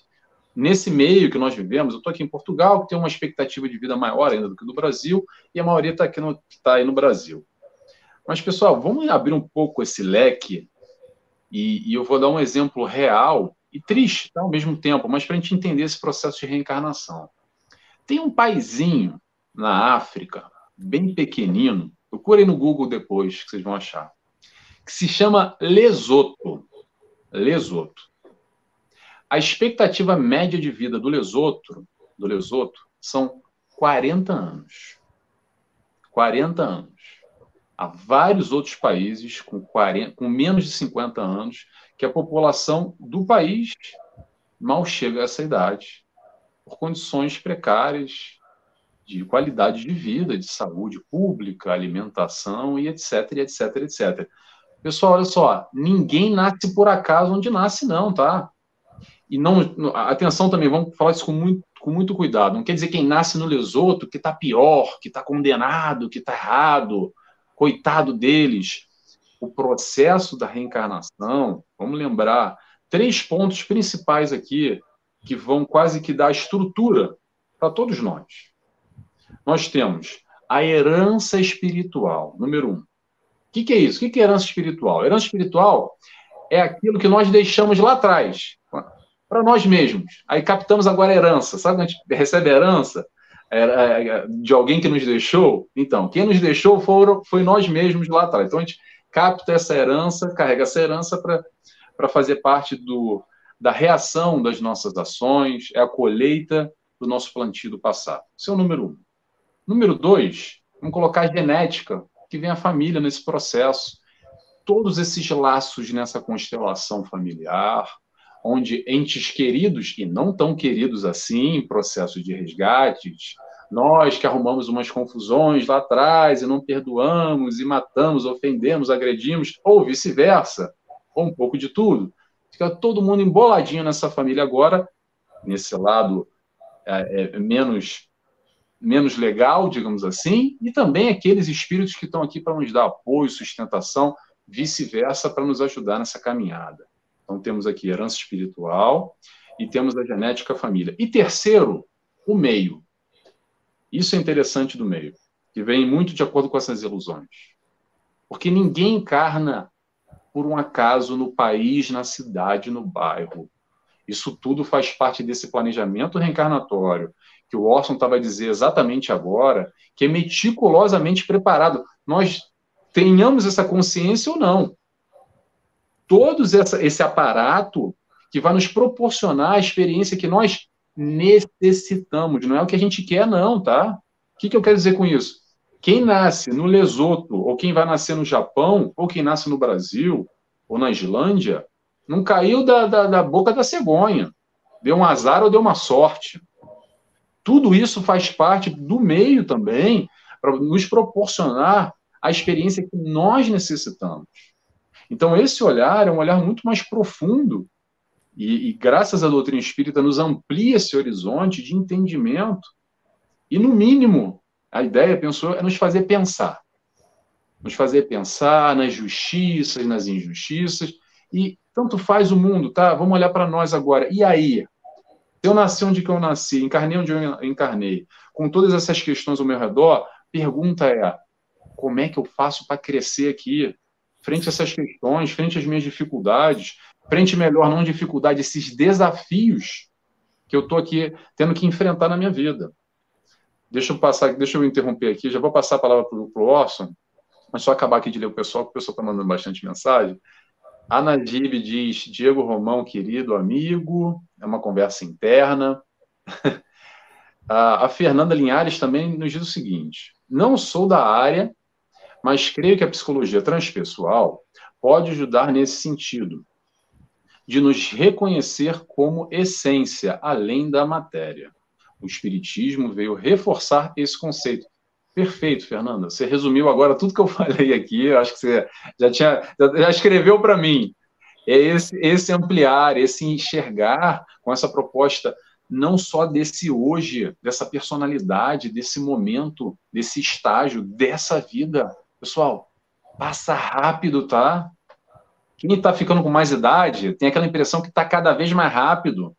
nesse meio que nós vivemos, eu estou aqui em Portugal, que tem uma expectativa de vida maior ainda do que no Brasil, e a maioria está aqui no, tá aí no Brasil. Mas, pessoal, vamos abrir um pouco esse leque, e, e eu vou dar um exemplo real e triste tá, ao mesmo tempo, mas para a gente entender esse processo de reencarnação. Tem um paizinho na África, bem pequenino, Procurem no Google depois, que vocês vão achar. Que se chama Lesoto. Lesoto. A expectativa média de vida do Lesoto, do Lesoto são 40 anos. 40 anos. Há vários outros países com, 40, com menos de 50 anos que a população do país mal chega a essa idade por condições precárias, de qualidade de vida, de saúde pública, alimentação e etc, etc, etc. Pessoal, olha só, ninguém nasce por acaso onde nasce, não, tá? E não, atenção também, vamos falar isso com muito, com muito cuidado. Não quer dizer quem nasce no Lesoto que está pior, que está condenado, que está errado, coitado deles. O processo da reencarnação, vamos lembrar, três pontos principais aqui que vão quase que dar estrutura para todos nós nós temos a herança espiritual, número um. O que, que é isso? O que, que é herança espiritual? Herança espiritual é aquilo que nós deixamos lá atrás, para nós mesmos. Aí captamos agora a herança. Sabe quando a gente recebe a herança é, é, de alguém que nos deixou? Então, quem nos deixou foram, foi nós mesmos lá atrás. Então, a gente capta essa herança, carrega essa herança para fazer parte do, da reação das nossas ações, é a colheita do nosso plantio do passado. Esse é o número um. Número dois, vamos colocar a genética, que vem a família nesse processo. Todos esses laços nessa constelação familiar, onde entes queridos e não tão queridos assim, processo de resgates, nós que arrumamos umas confusões lá atrás e não perdoamos e matamos, ofendemos, agredimos, ou vice-versa, ou um pouco de tudo. Fica todo mundo emboladinho nessa família agora, nesse lado é, é, menos menos legal, digamos assim, e também aqueles espíritos que estão aqui para nos dar apoio, sustentação, vice-versa, para nos ajudar nessa caminhada. Então, temos aqui herança espiritual e temos a genética família. E terceiro, o meio. Isso é interessante do meio, que vem muito de acordo com essas ilusões. Porque ninguém encarna por um acaso no país, na cidade, no bairro. Isso tudo faz parte desse planejamento reencarnatório, que o Orson estava a dizer exatamente agora, que é meticulosamente preparado. Nós tenhamos essa consciência ou não. Todos esse aparato que vai nos proporcionar a experiência que nós necessitamos. Não é o que a gente quer, não, tá? O que, que eu quero dizer com isso? Quem nasce no Lesoto, ou quem vai nascer no Japão, ou quem nasce no Brasil, ou na Islândia, não caiu da, da, da boca da cegonha. Deu um azar ou deu uma sorte. Tudo isso faz parte do meio também para nos proporcionar a experiência que nós necessitamos. Então, esse olhar é um olhar muito mais profundo e, e, graças à doutrina espírita, nos amplia esse horizonte de entendimento. E, no mínimo, a ideia, pensou, é nos fazer pensar. Nos fazer pensar nas justiças, nas injustiças. E tanto faz o mundo, tá? Vamos olhar para nós agora. E aí? Eu nasci onde eu nasci, encarnei onde eu encarnei, com todas essas questões ao meu redor, pergunta é: como é que eu faço para crescer aqui? Frente a essas questões, frente às minhas dificuldades, frente melhor, não dificuldade, esses desafios que eu estou aqui tendo que enfrentar na minha vida. Deixa eu passar, deixa eu interromper aqui, já vou passar a palavra para o Orson, mas só acabar aqui de ler o pessoal, porque o pessoal está mandando bastante mensagem. A Nadib diz: Diego Romão, querido amigo, é uma conversa interna. a Fernanda Linhares também nos diz o seguinte: não sou da área, mas creio que a psicologia transpessoal pode ajudar nesse sentido, de nos reconhecer como essência, além da matéria. O Espiritismo veio reforçar esse conceito. Perfeito, Fernanda. Você resumiu agora tudo que eu falei aqui. Eu acho que você já tinha, já escreveu para mim. É esse, esse ampliar, esse enxergar com essa proposta não só desse hoje, dessa personalidade, desse momento, desse estágio, dessa vida. Pessoal, passa rápido, tá? Quem está ficando com mais idade tem aquela impressão que está cada vez mais rápido.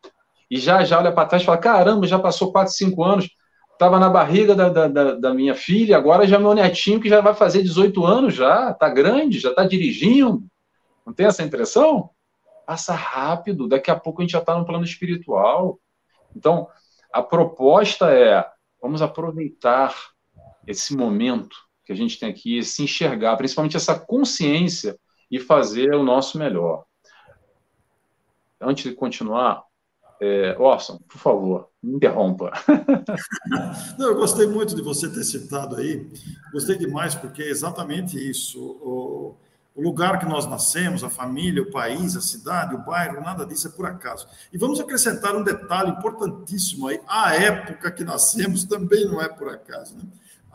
E já já olha para trás e fala: caramba, já passou 4, 5 anos. Estava na barriga da, da, da, minha filha, agora já é meu netinho que já vai fazer 18 anos já, está grande, já está dirigindo. Não tem essa impressão? Passa rápido, daqui a pouco a gente já está no plano espiritual. Então, a proposta é: vamos aproveitar esse momento que a gente tem aqui, se enxergar, principalmente essa consciência e fazer o nosso melhor. Antes de continuar, é, Orson, por favor, me interrompa. Não, eu gostei muito de você ter citado aí. Gostei demais, porque é exatamente isso. O, o, lugar que nós nascemos, a família, o país, a cidade, o bairro, nada disso é por acaso. E vamos acrescentar um detalhe importantíssimo aí: a época que nascemos também não é por acaso. Né?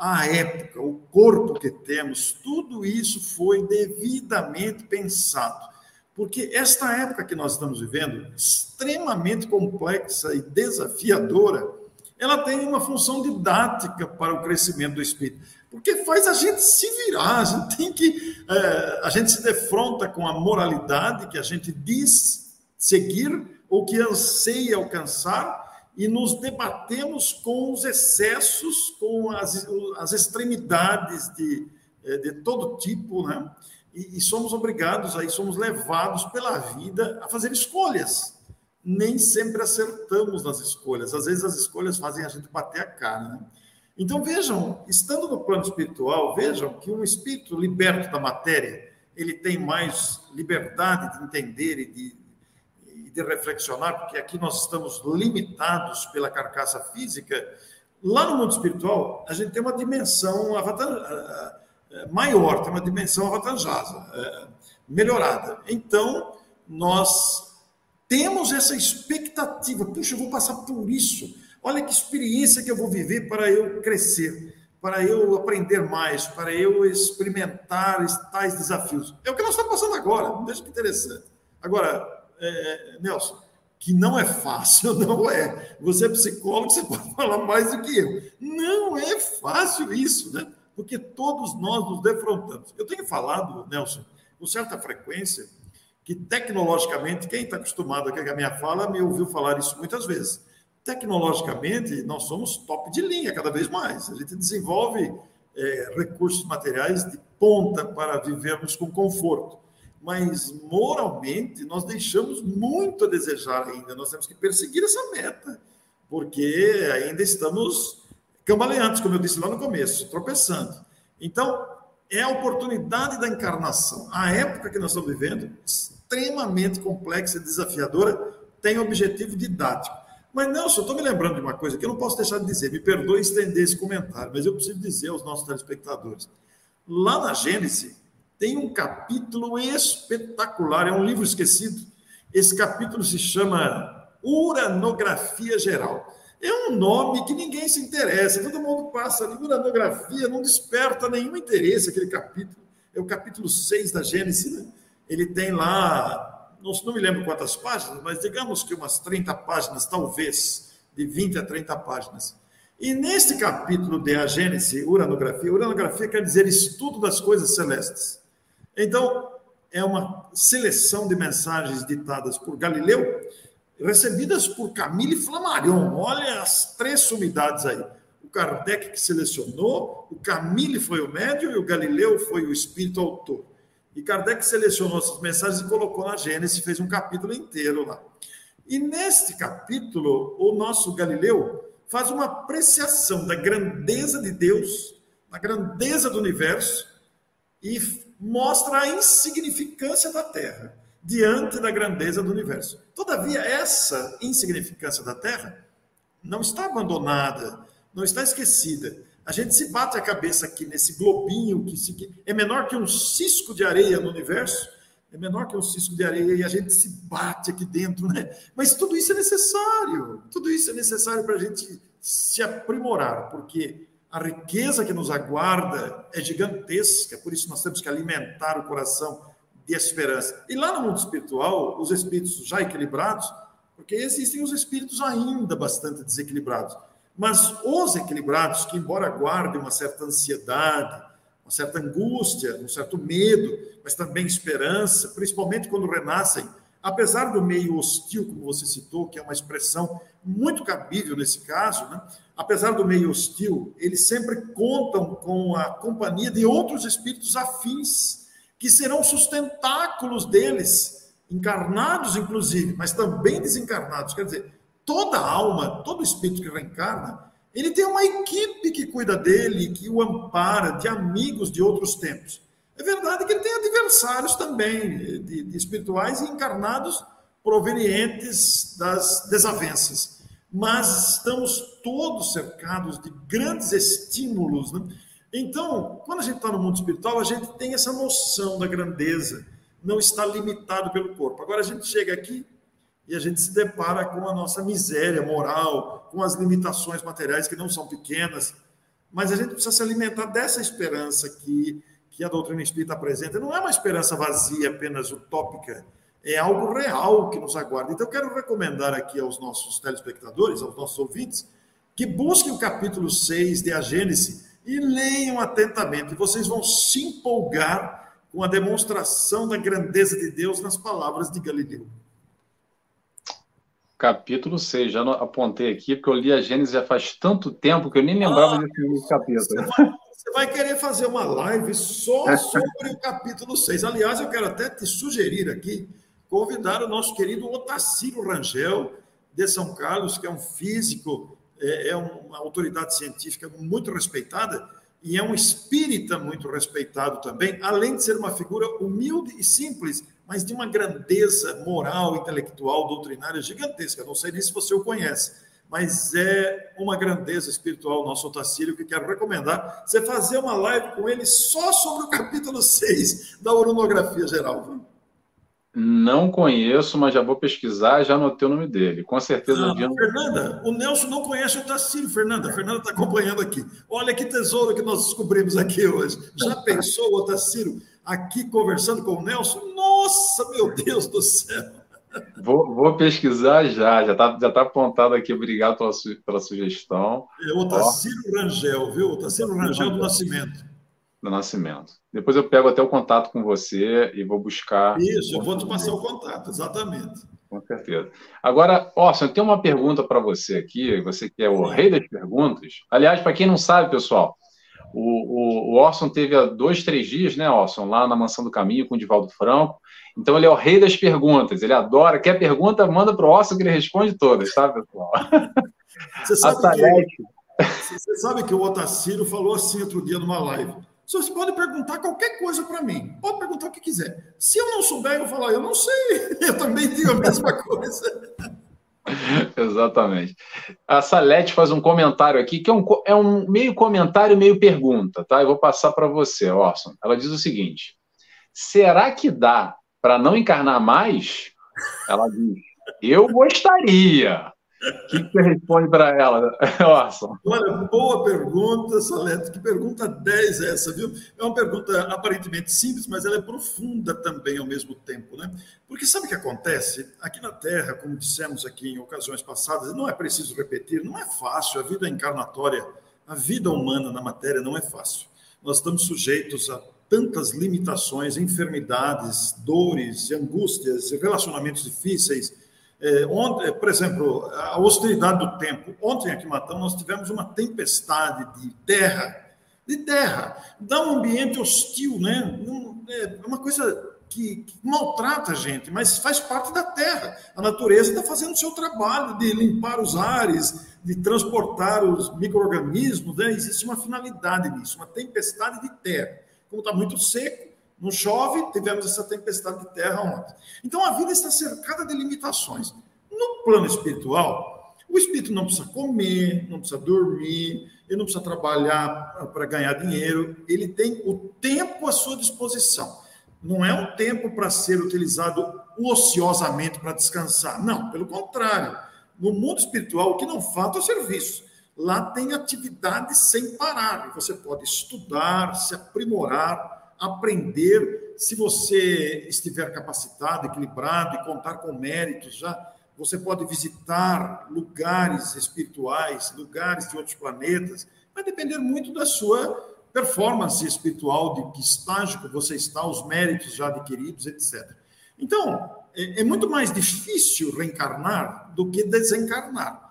A época, o corpo que temos, tudo isso foi devidamente pensado. Porque esta época que nós estamos vivendo, extremamente complexa e desafiadora, ela tem uma função didática para o crescimento do espírito. Porque faz a gente se virar, a gente tem que. É, a gente se defronta com a moralidade que a gente diz seguir ou que anseia alcançar e nos debatemos com os excessos, com as, as extremidades de, eh, de todo tipo, né? E, e, somos obrigados, aí somos levados pela vida a fazer escolhas. Nem sempre acertamos nas escolhas, às vezes as escolhas fazem a gente bater a cara. Né? Então vejam, estando no plano espiritual, vejam que um espírito liberto da matéria, ele tem mais liberdade de entender e de de reflexionar, porque aqui nós estamos limitados pela carcaça física. Lá no mundo espiritual, a gente tem uma dimensão maior, tem uma dimensão avantajada, eh, melhorada. Então, nós temos essa expectativa. Puxa, eu vou passar por isso. Olha que experiência que eu vou viver para eu crescer, para eu aprender mais, para eu experimentar tais desafios. É o que nós estamos passando agora. Veja que interessante. Agora, é, é, Nelson, que não é fácil, não é. Você é psicólogo, você pode falar mais do que eu. Não é fácil isso, né? Porque todos nós nos defrontamos. Eu tenho falado, Nelson, com certa frequência, que tecnologicamente, quem está acostumado com a minha fala me ouviu falar isso muitas vezes. Tecnologicamente, nós somos top de linha cada vez mais. A gente desenvolve é, recursos materiais de ponta para vivermos com conforto. Mas, moralmente, nós deixamos muito a desejar ainda. Nós temos que perseguir essa meta, porque ainda estamos cambaleantes, como eu disse lá no começo, tropeçando. Então, é a oportunidade da encarnação. A época que nós estamos vivendo, extremamente complexa e desafiadora, tem objetivo didático. Mas, Nelson, estou me lembrando de uma coisa que eu não posso deixar de dizer. Me perdoe estender esse comentário, mas eu preciso dizer aos nossos telespectadores. Lá na Gênesis, tem um capítulo espetacular, é um livro esquecido. Esse capítulo se chama Uranografia Geral. É um nome que ninguém se interessa, todo mundo passa ali, uranografia, não desperta nenhum interesse aquele capítulo. É o capítulo 6 da Gênesis, né? Ele tem lá não, não me lembro quantas páginas, mas digamos que umas 30 páginas, talvez, de 20 a 30 páginas. E neste capítulo de a Gênese, uranografia, uranografia quer dizer estudo das coisas celestes. Então, é uma seleção de mensagens ditadas por Galileu, recebidas por Camille Flammarion. Olha as três sumidades aí. O Kardec que selecionou, o Camille foi o médium e o Galileu foi o espírito autor. E Kardec selecionou essas mensagens e colocou na Gênesis, fez um capítulo inteiro lá. E neste capítulo, o nosso Galileu faz uma apreciação da grandeza de Deus, da grandeza do universo, e mostra a insignificância da Terra diante da grandeza do universo. Todavia, essa insignificância da Terra não está abandonada, não está esquecida. A gente se bate a cabeça aqui nesse globinho que se, é menor que um cisco de areia no universo, é menor que um cisco de areia e a gente se bate aqui dentro, né? Mas tudo isso é necessário, tudo isso é necessário para a gente se aprimorar, porque a riqueza que nos aguarda é gigantesca, por isso nós temos que alimentar o coração de esperança. E lá no mundo espiritual, os espíritos já equilibrados, porque existem os espíritos ainda bastante desequilibrados mas os equilibrados, que embora guardem uma certa ansiedade, uma certa angústia, um certo medo, mas também esperança, principalmente quando renascem, apesar do meio hostil, como você citou, que é uma expressão muito cabível nesse caso, né? apesar do meio hostil, eles sempre contam com a companhia de outros espíritos afins, que serão sustentáculos deles, encarnados inclusive, mas também desencarnados. Quer dizer, toda alma, todo espírito que reencarna, ele tem uma equipe que cuida dele, que o ampara, de amigos de outros tempos. É verdade que ele tem adversários também, de, de espirituais e encarnados provenientes das desavenças. Mas estamos todos cercados de grandes estímulos. Né? Então, quando a gente está no mundo espiritual, a gente tem essa noção da grandeza, não está limitado pelo corpo. Agora a gente chega aqui e a gente se depara com a nossa miséria moral, com as limitações materiais que não são pequenas, mas a gente precisa se alimentar dessa esperança que, que a doutrina espírita apresenta. Não é uma esperança vazia, apenas utópica, é algo real que nos aguarda. Então, eu quero recomendar aqui aos nossos telespectadores, aos nossos ouvintes, que busquem o capítulo 6 de A Gênese e leiam atentamente. Vocês vão se empolgar com a demonstração da grandeza de Deus nas palavras de Galileu. Capítulo 6, já apontei aqui, porque eu li a Gênesis já faz tanto tempo que eu nem lembrava ah, desse capítulo. Você vai, querer fazer uma live só sobre o capítulo 6. Aliás, eu quero até te sugerir aqui, convidar o nosso querido Otacílio Rangel, de São Carlos, que é um físico, é, é uma autoridade científica muito respeitada, e é um espírita muito respeitado também, além de ser uma figura humilde e simples, mas de uma grandeza moral, intelectual, doutrinária gigantesca. Não sei nem se você o conhece, mas é uma grandeza espiritual, nosso Otacílio, que quero recomendar você fazer uma live com ele só sobre o capítulo 6 da Orunografia Geral. Não conheço, mas já vou pesquisar, já anotei o nome dele. Com certeza. Ah, dia... Fernanda, o Nelson não conhece o Tacílio, Fernanda. A Fernanda está acompanhando aqui. Olha que tesouro que nós descobrimos aqui hoje. Já pensou, o Tacílio, aqui conversando com o Nelson? Nossa, meu Deus do céu! Vou, vou pesquisar já, já está já tá apontado aqui. Obrigado pela, pela sugestão. É o Tacílio Rangel, viu? O Tacílio Rangel do Nascimento. Do Nascimento. Depois eu pego até o contato com você e vou buscar. Isso, eu vou te passar o contato, exatamente. Com certeza. Agora, Orson, eu tenho uma pergunta para você aqui, você que é o rei das perguntas. Aliás, para quem não sabe, pessoal, o, o, o, Orson teve há dois, três dias, né, Orson, lá na Mansão do Caminho com o Divaldo Franco. Então ele é o rei das perguntas, ele adora. Quer pergunta, manda para o Orson que ele responde todas, tá, pessoal? Você sabe, que, você sabe que o Otacílio falou assim outro dia numa live. Você pode perguntar qualquer coisa para mim. Pode perguntar o que quiser. Se eu não souber, eu vou falar, eu não sei. Eu também digo a mesma coisa. Exatamente. A Salete faz um comentário aqui, que é um, é um meio comentário, meio pergunta, tá? Eu vou passar para você, Orson. Ela diz o seguinte: será que dá para não encarnar mais? Ela diz: eu gostaria. O que, você responde para ela, Orson? Olha, boa pergunta, Salete. Que pergunta 10 é essa, viu? É uma pergunta aparentemente simples, mas ela é profunda também ao mesmo tempo, né? Porque sabe o que acontece? Aqui na Terra, como dissemos aqui em ocasiões passadas, não é preciso repetir, não é fácil. A vida encarnatória, a vida humana na matéria não é fácil. Nós estamos sujeitos a tantas limitações, enfermidades, dores, angústias, relacionamentos difíceis é, é, por exemplo, a hostilidade do tempo. Ontem aqui em Matão nós tivemos uma tempestade de terra, de terra, dá um ambiente hostil, né? É uma coisa que, que, maltrata a gente, mas faz parte da terra. A natureza está fazendo o seu trabalho de limpar os ares, de transportar os micro-organismos, né? existe uma finalidade nisso, uma tempestade de terra. Como está muito seco, não chove, tivemos essa tempestade de terra ontem. Então a vida está cercada de limitações. No plano espiritual, o espírito não precisa comer, não precisa dormir, ele não precisa trabalhar para ganhar dinheiro, ele tem o tempo à sua disposição. Não é um tempo para ser utilizado ociosamente para descansar. Não, pelo contrário. No mundo espiritual, o que não falta é o serviço. Lá tem atividade sem parar. Você pode estudar, se aprimorar, aprender, se você estiver capacitado, equilibrado e contar com méritos já, você pode visitar lugares espirituais, lugares de outros planetas, vai depender muito da sua performance espiritual, de que estágio você está, os méritos já adquiridos, etc. Então, é, é muito mais difícil reencarnar do que desencarnar.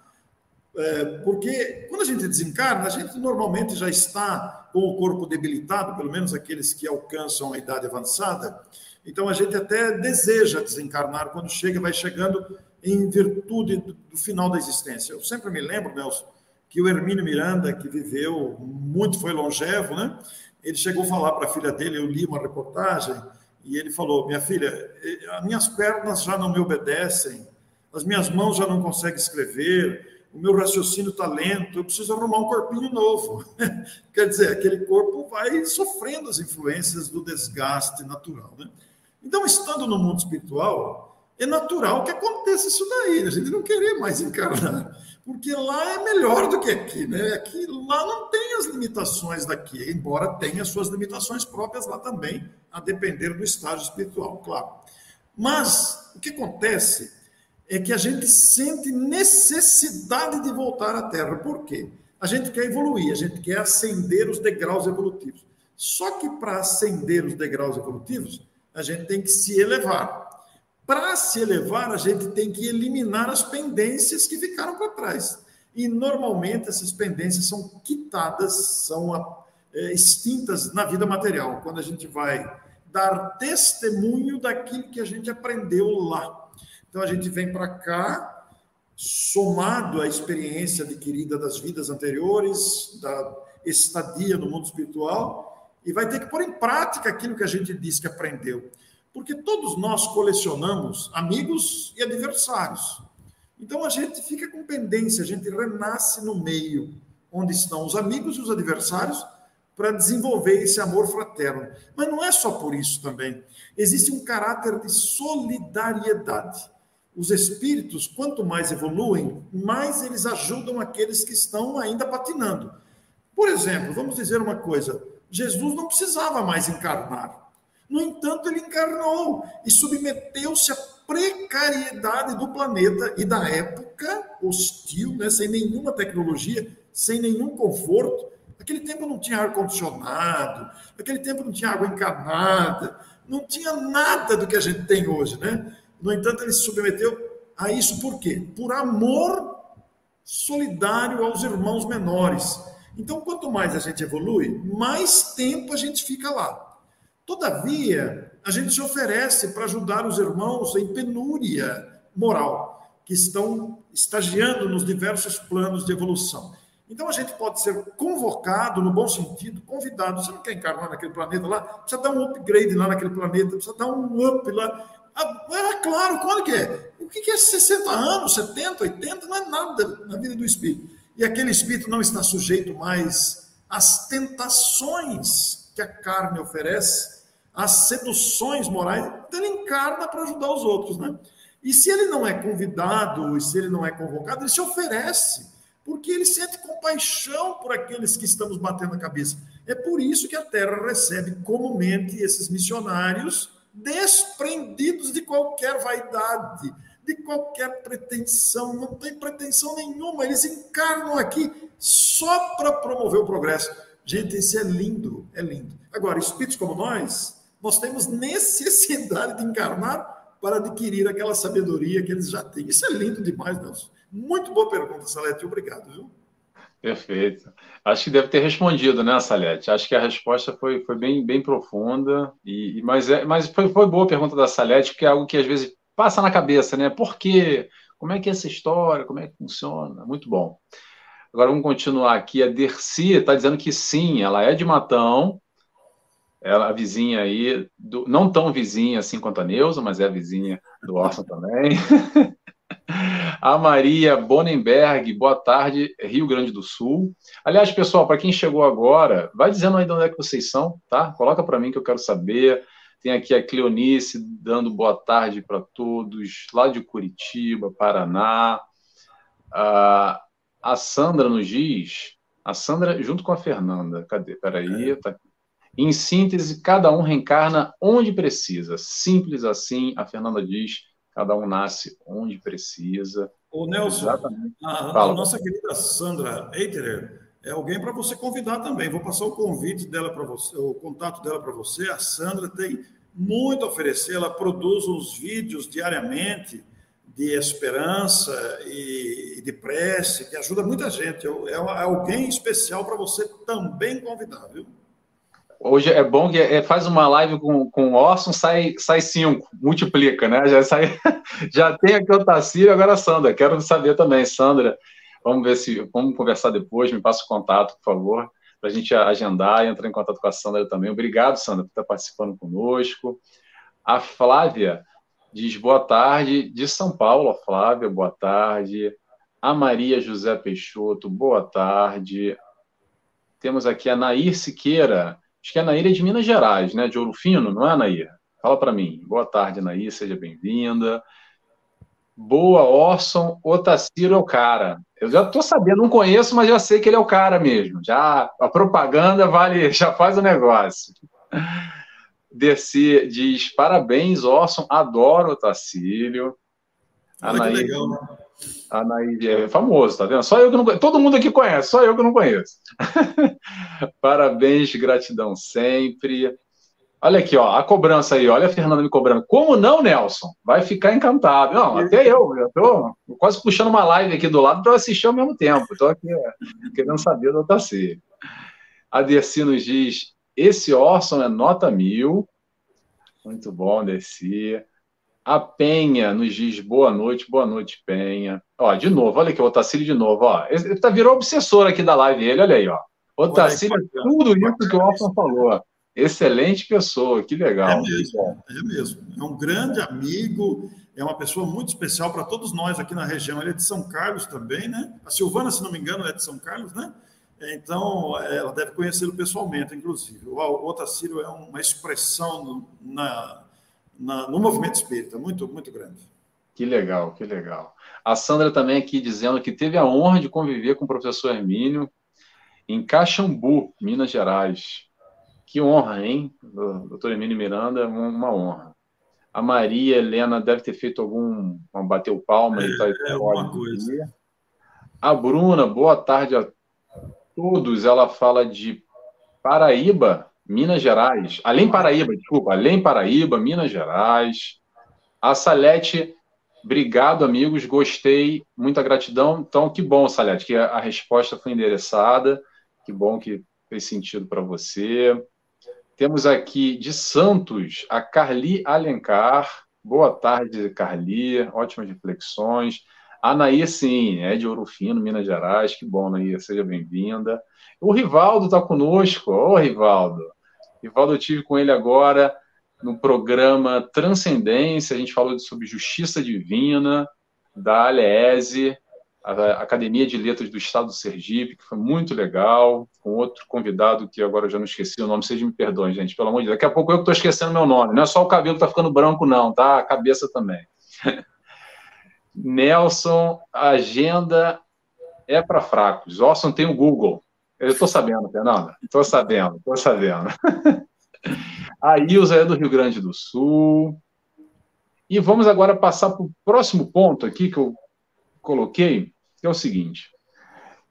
É, porque quando a gente desencarna, a gente normalmente já está com o corpo debilitado, pelo menos aqueles que alcançam a idade avançada. Então a gente até deseja desencarnar quando chega, vai chegando em virtude do final da existência. Eu sempre me lembro, Nelson, que o Hermínio Miranda, que viveu muito, foi longevo, né? Ele chegou a falar para a filha dele, eu li uma reportagem, e ele falou: Minha filha, eh, as minhas pernas já não me obedecem, as minhas mãos já não conseguem escrever, o meu raciocínio está lento, eu preciso arrumar um corpinho novo. Quer dizer, aquele corpo vai sofrendo as influências do desgaste natural. Né? Então, estando no mundo espiritual, é natural que aconteça isso daí, a gente não querer mais encarnar, porque lá é melhor do que aqui, né? Aqui, lá não tem as limitações daqui, embora tenha suas limitações próprias lá também, a depender do estágio espiritual, claro. Mas o que acontece é que a gente sente necessidade de voltar à Terra. Por quê? A gente quer evoluir, a gente quer ascender os degraus evolutivos. Só que para ascender os degraus evolutivos, a gente tem que se elevar. Para se elevar, a gente tem que eliminar as pendências que ficaram para trás. E normalmente essas pendências são quitadas, são é, extintas na vida material, quando a gente vai dar testemunho daquilo que a gente aprendeu lá. Então a gente vem para cá, somado à experiência adquirida das vidas anteriores, da estadia no mundo espiritual, e vai ter que pôr em prática aquilo que a gente disse que aprendeu. Porque todos nós colecionamos amigos e adversários. Então a gente fica com pendência, a gente renasce no meio onde estão os amigos e os adversários para desenvolver esse amor fraterno. Mas não é só por isso também. Existe um caráter de solidariedade. Os espíritos, quanto mais evoluem, mais eles ajudam aqueles que estão ainda patinando. Por exemplo, vamos dizer uma coisa: Jesus não precisava mais encarnar. No entanto, ele encarnou e submeteu-se à precariedade do planeta e da época hostil, né, sem nenhuma tecnologia, sem nenhum conforto. Aquele tempo não tinha ar-condicionado, aquele tempo não tinha água encanada, não tinha nada do que a gente tem hoje, né? No entanto, ele se submeteu a isso por quê? Por amor solidário aos irmãos menores. Então, quanto mais a gente evolui, mais tempo a gente fica lá. Todavia, a gente se oferece para ajudar os irmãos em penúria moral, que estão estagiando nos diversos planos de evolução. Então a gente pode ser convocado, no bom sentido, convidado. Você não quer encarnar naquele planeta lá? Precisa dar um upgrade lá naquele planeta, precisa dar um up lá. Ah, é claro, quando que é? O que é 60 anos, 70, 80? Não é nada na vida do espírito. E aquele espírito não está sujeito mais às tentações que a carne oferece, às seduções morais. Então ele encarna para ajudar os outros, né? E se ele não é convidado, e se ele não é convocado, ele se oferece porque ele sente compaixão por aqueles que estamos batendo a cabeça. É por isso que a Terra recebe comumente esses missionários desprendidos de qualquer vaidade, de qualquer pretensão, não tem pretensão nenhuma, eles encarnam aqui só para promover o progresso. Gente, isso é lindo, é lindo. Agora, espíritos como nós, nós temos necessidade de encarnar para adquirir aquela sabedoria que eles já têm. Isso é lindo demais, Nelson. Muito boa pergunta, Salete. Obrigado, viu? Perfeito. Acho que deve ter respondido, né, Salete? Acho que a resposta foi, foi bem, bem profunda, e, mas, é, mas foi, foi boa a pergunta da Salete, porque é algo que às vezes passa na cabeça, né? Por quê? Como é que é essa história? Como é que funciona? Muito bom. Agora vamos continuar aqui. A Dercy está dizendo que sim, ela é de Matão, ela, a vizinha aí, do, não tão vizinha assim quanto a Neuza, mas é a vizinha do Orson também. A Maria Bonenberg, boa tarde, Rio Grande do Sul. Aliás, pessoal, para quem chegou agora, vai dizendo aí de onde é que vocês são, tá? Coloca para mim que eu quero saber. Tem aqui a Cleonice dando boa tarde para todos, lá de Curitiba, Paraná. A, a Sandra nos diz, a Sandra junto com a Fernanda, cadê? Peraí, tá aqui. Em síntese, cada um reencarna onde precisa. Simples assim, a Fernanda diz cada um nasce onde precisa. O Nelson, Exatamente. a, a nossa querida Sandra Eiterer é alguém para você convidar também. Vou passar o convite dela para você, o contato dela para você. A Sandra tem muito a oferecer, ela produz uns vídeos diariamente de esperança e de prece, que ajuda muita gente. É, é alguém especial para você também convidar, viu? Hoje é bom que é, faz uma live com, com o Orson, sai, sai cinco, multiplica, né? Já, sai, já tem aqui o Tacílio, agora a Sandra. Quero saber também, Sandra. Vamos ver se. Vamos conversar depois, me passa o contato, por favor, para a gente agendar e entrar em contato com a Sandra também. Obrigado, Sandra, por estar participando conosco. A Flávia diz boa tarde, de São Paulo, Flávia, boa tarde. A Maria José Peixoto, boa tarde. Temos aqui a Nair Siqueira. Acho que a Nair é de Minas Gerais, né? De Ouro Fino, não é, Nair? Fala para mim. Boa tarde, Nair, seja bem-vinda. Boa, Orson. Otaciro é o cara. Eu já estou sabendo, não conheço, mas já sei que ele é o cara mesmo. Já a propaganda vale, já faz o negócio. Dercy diz: parabéns, Orson. Adoro o Otacílio. A Nair, legal, né? A Naide é famoso, tá vendo? Só eu que não conheço. Todo mundo aqui conhece, só eu que não conheço. Parabéns, gratidão sempre. Olha aqui, ó, a cobrança aí, olha a Fernanda me cobrando. Como não, Nelson? Vai ficar encantado. Não, até eu, eu tô quase puxando uma live aqui do lado para assistir ao mesmo tempo. Estou aqui querendo saber do Otacílio. A Dercy nos diz: esse Orson é nota mil. Muito bom, Dercy. A Penha nos diz boa noite, boa noite, Penha. Ó, de novo, olha aqui, o Otacílio de novo, ó. Ele tá, virou obsessor aqui da live, ele, olha aí, ó. Otacílio, tudo isso que o Orson falou. Excelente pessoa, que legal. É mesmo, é mesmo. É um grande amigo, é uma pessoa muito especial para todos nós aqui na região. Ele é de São Carlos também, né? A Silvana, se não me engano, é de São Carlos, né? Então, ela deve conhecê-lo pessoalmente, inclusive. O Otacílio é uma expressão na, na, no movimento espírita, muito, muito grande. Que legal, que legal. A Sandra também aqui dizendo que teve a honra de conviver com o professor Hermínio em Caxambu, Minas Gerais. Que honra, hein? Doutor Hermínio Miranda, uma honra. A Maria Helena deve ter feito algum. Bateu palma é, e tal. É, alguma coisa. A Bruna, boa tarde a todos. Ela fala de Paraíba, Minas Gerais. Além Paraíba, desculpa, além Paraíba, Minas Gerais. A Salete Obrigado, amigos. Gostei. Muita gratidão. Então, que bom, Salete, que a resposta foi endereçada. Que bom que fez sentido para você. Temos aqui de Santos a Carli Alencar. Boa tarde, Carli. Ótimas reflexões. A Nair, sim, é de Ouro Fino, Minas Gerais. Que bom, Nair. Seja bem-vinda. O Rivaldo está conosco. Ô, Rivaldo. Rivaldo, eu tive com ele agora no programa Transcendência, a gente falou sobre justiça divina, da Alese, a Academia de Letras do Estado do Sergipe, que foi muito legal, com outro convidado que agora eu já não esqueci o nome, vocês me perdoem, gente, pelo amor de Deus. Daqui a pouco eu estou esquecendo meu nome. Não é só o cabelo que está ficando branco, não, tá? A cabeça também. Nelson, agenda é para fracos. Orson tem o Google. Eu estou sabendo, Fernanda. Estou sabendo, estou sabendo. A Ilza é do Rio Grande do Sul. E vamos agora passar para o próximo ponto aqui que eu coloquei, que é o seguinte.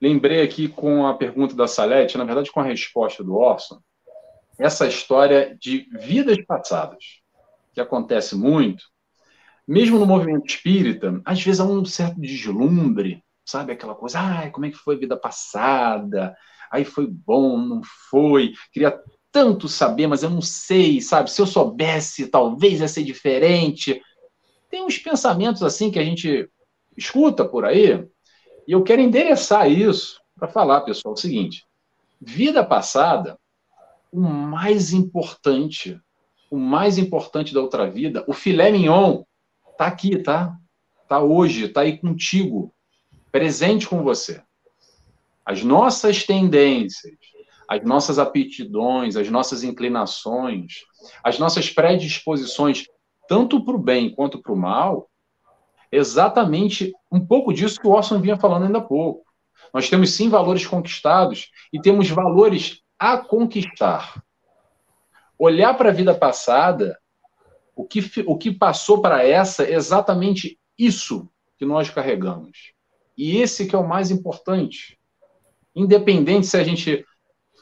Lembrei aqui com a pergunta da Salete, na verdade com a resposta do Orson, essa história de vidas passadas, que acontece muito, mesmo no movimento espírita, às vezes há um certo deslumbre, sabe? Aquela coisa, ai, como é que foi a vida passada? Aí foi bom, não foi? Queria tanto saber, mas eu não sei, sabe? Se eu soubesse, talvez ia ser diferente. Tem uns pensamentos assim que a gente escuta por aí, e eu quero endereçar isso para falar, pessoal, o seguinte: vida passada, o mais importante, o mais importante da outra vida, o filé mignon, tá aqui, tá? Tá hoje, tá aí contigo, presente com você. As nossas tendências, as nossas aptidões, as nossas inclinações, as nossas predisposições, tanto para o bem quanto para o mal, exatamente um pouco disso que o Orson vinha falando ainda há pouco. Nós temos sim valores conquistados e temos valores a conquistar. Olhar para a vida passada, o que, o que passou para essa, é exatamente isso que nós carregamos. E esse que é o mais importante. Independente se a gente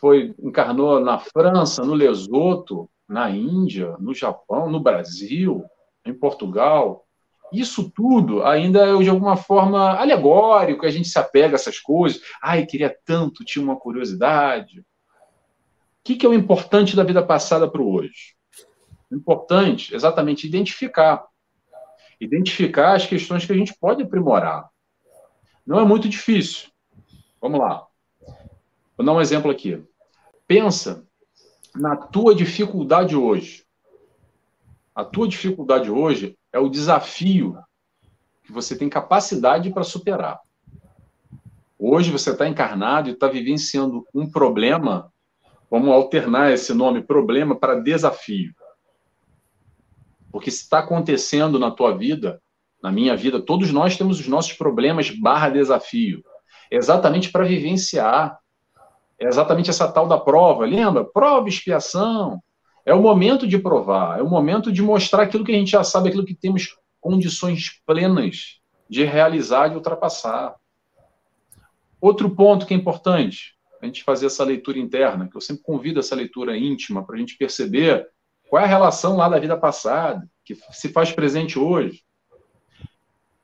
foi encarnou na França, no Lesoto, na Índia, no Japão, no Brasil, em Portugal. Isso tudo ainda é de alguma forma alegórico, a gente se apega a essas coisas. Ai, queria tanto, tinha uma curiosidade. O que, que é o importante da vida passada para o hoje? O importante, exatamente, identificar. Identificar as questões que a gente pode aprimorar. Não é muito difícil. Vamos lá. Vou dar um exemplo aqui. Pensa na tua dificuldade hoje. A tua dificuldade hoje é o desafio que você tem capacidade para superar. Hoje você está encarnado e está vivenciando um problema. Vamos alternar esse nome problema para desafio. Porque está acontecendo na tua vida, na minha vida, todos nós temos os nossos problemas barra desafio. Exatamente para vivenciar é exatamente essa tal da prova. Lembra? Prova, expiação. É o momento de provar, é o momento de mostrar aquilo que a gente já sabe, aquilo que temos condições plenas de realizar e ultrapassar. Outro ponto que é importante, a gente fazer essa leitura interna, que eu sempre convido essa leitura íntima para a gente perceber qual é a relação lá da vida passada, que se faz presente hoje.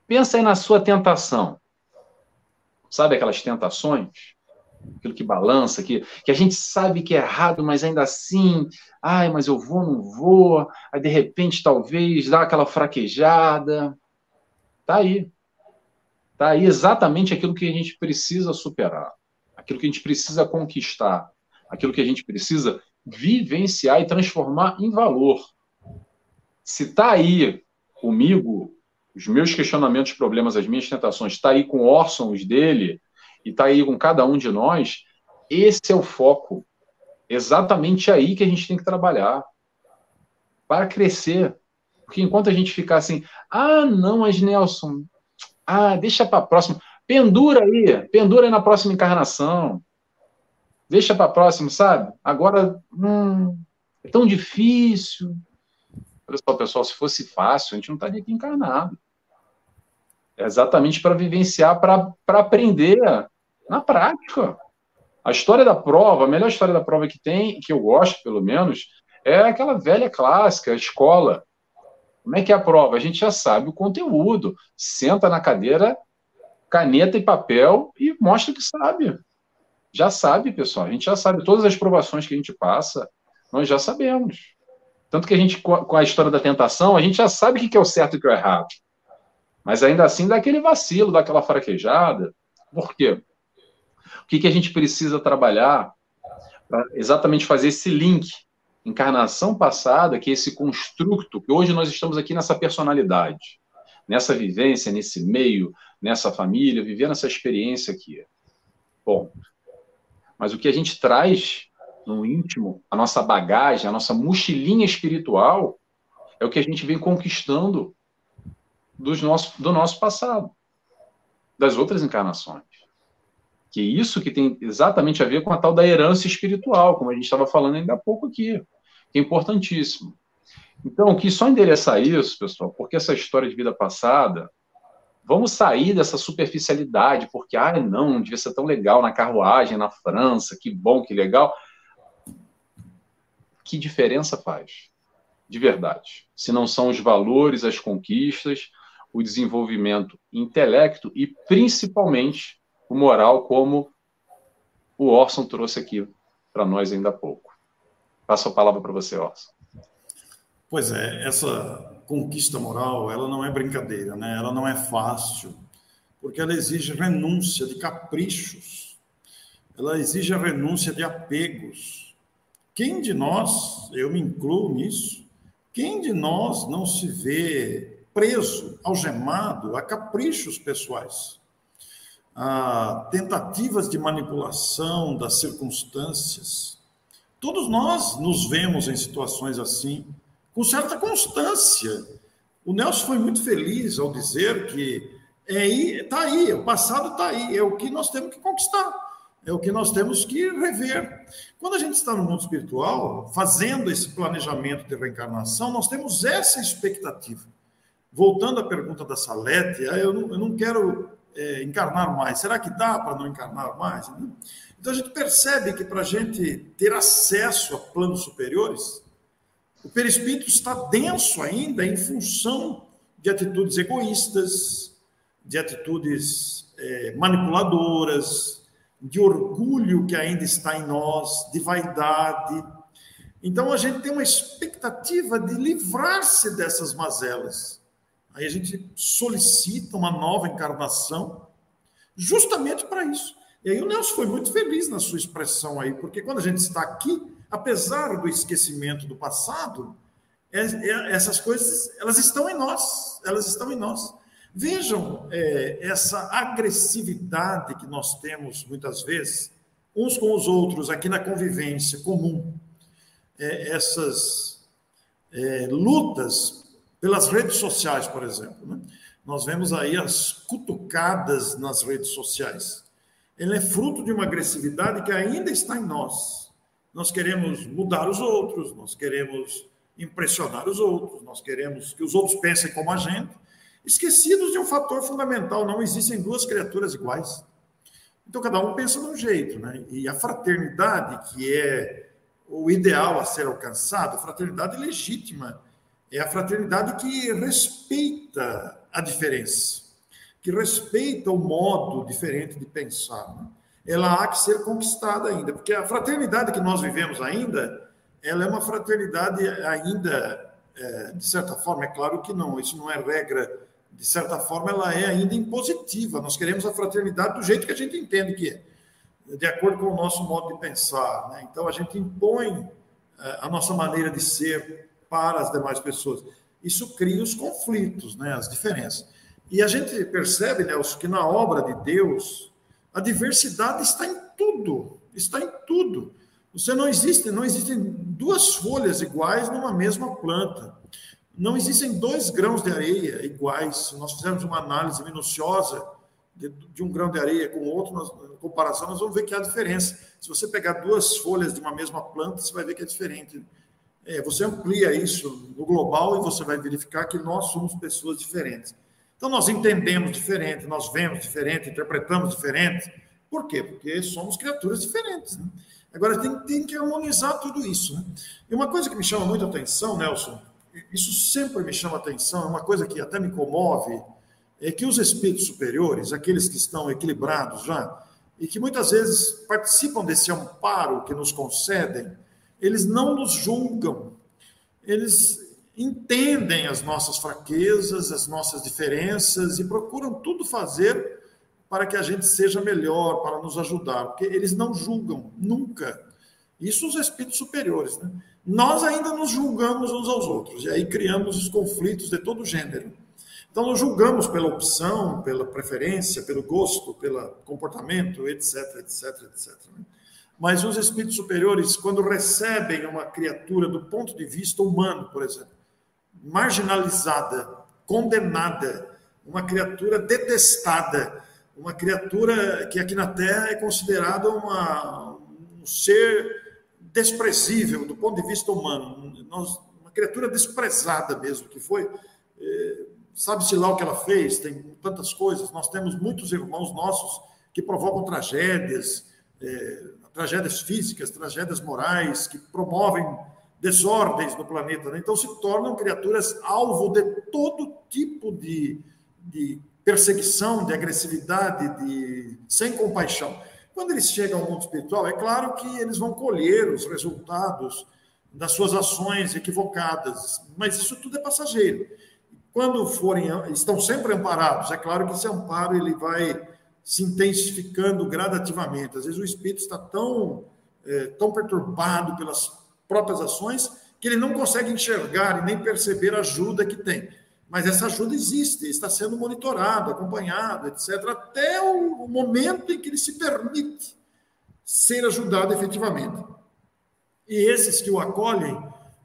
Pensa aí na sua tentação. Sabe aquelas tentações? Aquilo que balança, que, que a gente sabe que é errado, mas ainda assim, ai, mas eu vou, não vou, aí de repente talvez dá aquela fraquejada. Tá aí. Tá aí exatamente aquilo que a gente precisa superar, aquilo que a gente precisa conquistar, aquilo que a gente precisa vivenciar e transformar em valor. Se tá aí comigo, os meus questionamentos, problemas, as minhas tentações, está aí com Orson, os dele, e está aí com cada um de nós, esse é o foco. Exatamente aí que a gente tem que trabalhar para crescer. Porque enquanto a gente ficar assim, ah, não, mas Nelson, ah, deixa para a próxima, pendura aí, pendura aí na próxima encarnação. Deixa para a próxima, sabe? Agora, hum, é tão difícil. Olha só, pessoal, se fosse fácil, a gente não estaria aqui encarnado. É exatamente para vivenciar, para aprender na prática. A história da prova, a melhor história da prova que tem, que eu gosto, pelo menos, é aquela velha clássica, a escola. Como é que é a prova? A gente já sabe o conteúdo. Senta na cadeira, caneta e papel e mostra que sabe. Já sabe, pessoal. A gente já sabe. Todas as provações que a gente passa, nós já sabemos. Tanto que a gente, com a história da tentação, a gente já sabe o que é o certo e o que é o errado. Mas ainda assim dá aquele vacilo, dá aquela fraquejada. Por quê? Que, que a gente precisa trabalhar para exatamente fazer esse link encarnação passada, que é esse construto, que hoje nós estamos aqui nessa personalidade, nessa vivência, nesse meio, nessa família, vivendo essa experiência aqui. Bom, mas o que a gente traz no íntimo, a nossa bagagem, a nossa mochilinha espiritual, é o que a gente vem conquistando dos nosso, do nosso passado, das outras encarnações. Que isso que tem exatamente a ver com a tal da herança espiritual, como a gente estava falando ainda há pouco aqui, que é importantíssimo. Então, que só endereçar isso, pessoal, porque essa história de vida passada, vamos sair dessa superficialidade, porque, ah, não, devia ser tão legal na carruagem na França, que bom, que legal. Que diferença faz? De verdade. Se não são os valores, as conquistas, o desenvolvimento intelecto e, principalmente, o moral, como o Orson trouxe aqui para nós ainda há pouco. Passo a palavra para você, Orson. Pois é, essa conquista moral, ela não é brincadeira, né? Ela não é fácil, porque ela exige renúncia de caprichos. Ela exige a renúncia de apegos. Quem de nós, eu me incluo nisso, quem de nós não se vê preso, algemado a caprichos pessoais? A tentativas de manipulação das circunstâncias. Todos nós nos vemos em situações assim, com certa constância. O Nelson foi muito feliz ao dizer que é está aí, o passado está aí, é o que nós temos que conquistar, é o que nós temos que rever. Quando a gente está no mundo espiritual, fazendo esse planejamento de reencarnação, nós temos essa expectativa. Voltando à pergunta da Salete, ah, eu não, eu não quero é, encarnar mais. Será que dá para não encarnar mais? Então a gente percebe que para a gente ter acesso a planos superiores, o perispírito está denso ainda em função de atitudes egoístas, de atitudes é, manipuladoras, de orgulho que ainda está em nós, de vaidade. Então a gente tem uma expectativa de livrar-se dessas mazelas. Aí a gente solicita uma nova encarnação justamente para isso. E aí o Nelson foi muito feliz na sua expressão aí, porque quando a gente está aqui, apesar do esquecimento do passado, é, é, essas coisas elas estão em nós, elas estão em nós. Vejam é, essa agressividade que nós temos muitas vezes uns com os outros aqui na convivência comum, é, essas é, lutas pelas redes sociais, por exemplo. Né? Nós vemos aí as cutucadas nas redes sociais. Ele é fruto de uma agressividade que ainda está em nós. Nós queremos mudar os outros, nós queremos impressionar os outros, nós queremos que os outros pensem como a gente, esquecidos de um fator fundamental: não existem duas criaturas iguais. Então, cada um pensa de um jeito, né? E a fraternidade, que é o ideal a ser alcançado, a fraternidade legítima, é a fraternidade que respeita a diferença, que respeita o modo diferente de pensar. Né? Ela há que ser conquistada ainda, porque a fraternidade que nós vivemos ainda, ela é uma fraternidade ainda, é, de certa forma, é claro que não, isso não é regra, de certa forma, ela é ainda impositiva. Nós queremos a fraternidade do jeito que a gente entende que é, de acordo com o nosso modo de pensar. Né? Então, a gente impõe é, a nossa maneira de ser para as demais pessoas. Isso cria os conflitos, né, as diferenças. E a gente percebe, Nelson, que na obra de Deus, a diversidade está em tudo, está em tudo. Você não existe, não existem duas folhas iguais numa mesma planta. Não existem dois grãos de areia iguais. Se nós fizermos uma análise minuciosa de, de um grão de areia com outro, nós, comparação, nós vamos ver que há diferença. Se você pegar duas folhas de uma mesma planta, você vai ver que é diferente. É, você amplia isso no global e você vai verificar que nós somos pessoas diferentes. Então, nós entendemos diferente, nós vemos diferente, interpretamos diferente. Por quê? Porque somos criaturas diferentes. Né? Agora, tem, tem, que harmonizar tudo isso. Né? E uma coisa que me chama muito atenção, Nelson, isso sempre me chama atenção, é uma coisa que até me comove, é que os espíritos superiores, aqueles que estão equilibrados já, e que muitas vezes participam desse amparo que nos concedem, eles não nos julgam, eles entendem as nossas fraquezas, as nossas diferenças e procuram tudo fazer para que a gente seja melhor, para nos ajudar, porque eles não julgam nunca. Isso os espíritos superiores, né? Nós ainda nos julgamos uns aos outros, e aí criamos os conflitos de todo gênero. Então, nós julgamos pela opção, pela preferência, pelo gosto, pelo comportamento, etc, etc, etc. Mas os espíritos superiores, quando recebem uma criatura do ponto de vista humano, por exemplo, marginalizada, condenada, uma criatura detestada, uma criatura que aqui na Terra é considerada uma, um ser desprezível do ponto de vista humano, nós, uma criatura desprezada mesmo que foi. É, Sabe-se lá o que ela fez, tem tantas coisas. Nós temos muitos irmãos nossos que provocam tragédias, é, tragédias físicas, tragédias morais, que promovem desordens no planeta. Né? Então se tornam criaturas alvo de todo tipo de, de perseguição, de agressividade, de sem compaixão. Quando eles chegam ao mundo espiritual, é claro que eles vão colher os resultados das suas ações equivocadas, mas isso tudo é passageiro. Quando forem, estão sempre amparados, é claro que esse amparo ele vai se intensificando gradativamente. Às vezes o espírito está tão, é, tão perturbado pelas próprias ações que ele não consegue enxergar e nem perceber a ajuda que tem. Mas essa ajuda existe, está sendo monitorado, acompanhado, etc., até o momento em que ele se permite ser ajudado efetivamente. E esses que o acolhem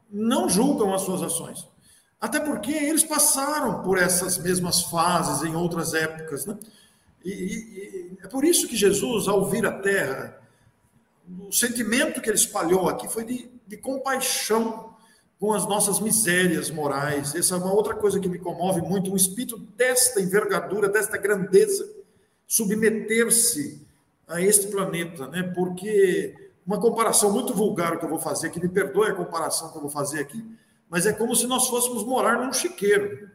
não julgam as suas ações. Até porque eles passaram por essas mesmas fases em outras épocas. Né? E, e, é por isso que Jesus, ao vir à Terra, o sentimento que ele espalhou aqui foi de, de compaixão com as nossas misérias morais. Essa é uma outra coisa que me comove muito, um espírito desta envergadura, desta grandeza, submeter-se a este planeta, né? Porque uma comparação muito vulgar que eu vou fazer, que me perdoe a comparação que eu vou fazer aqui, mas é como se nós fôssemos morar num chiqueiro.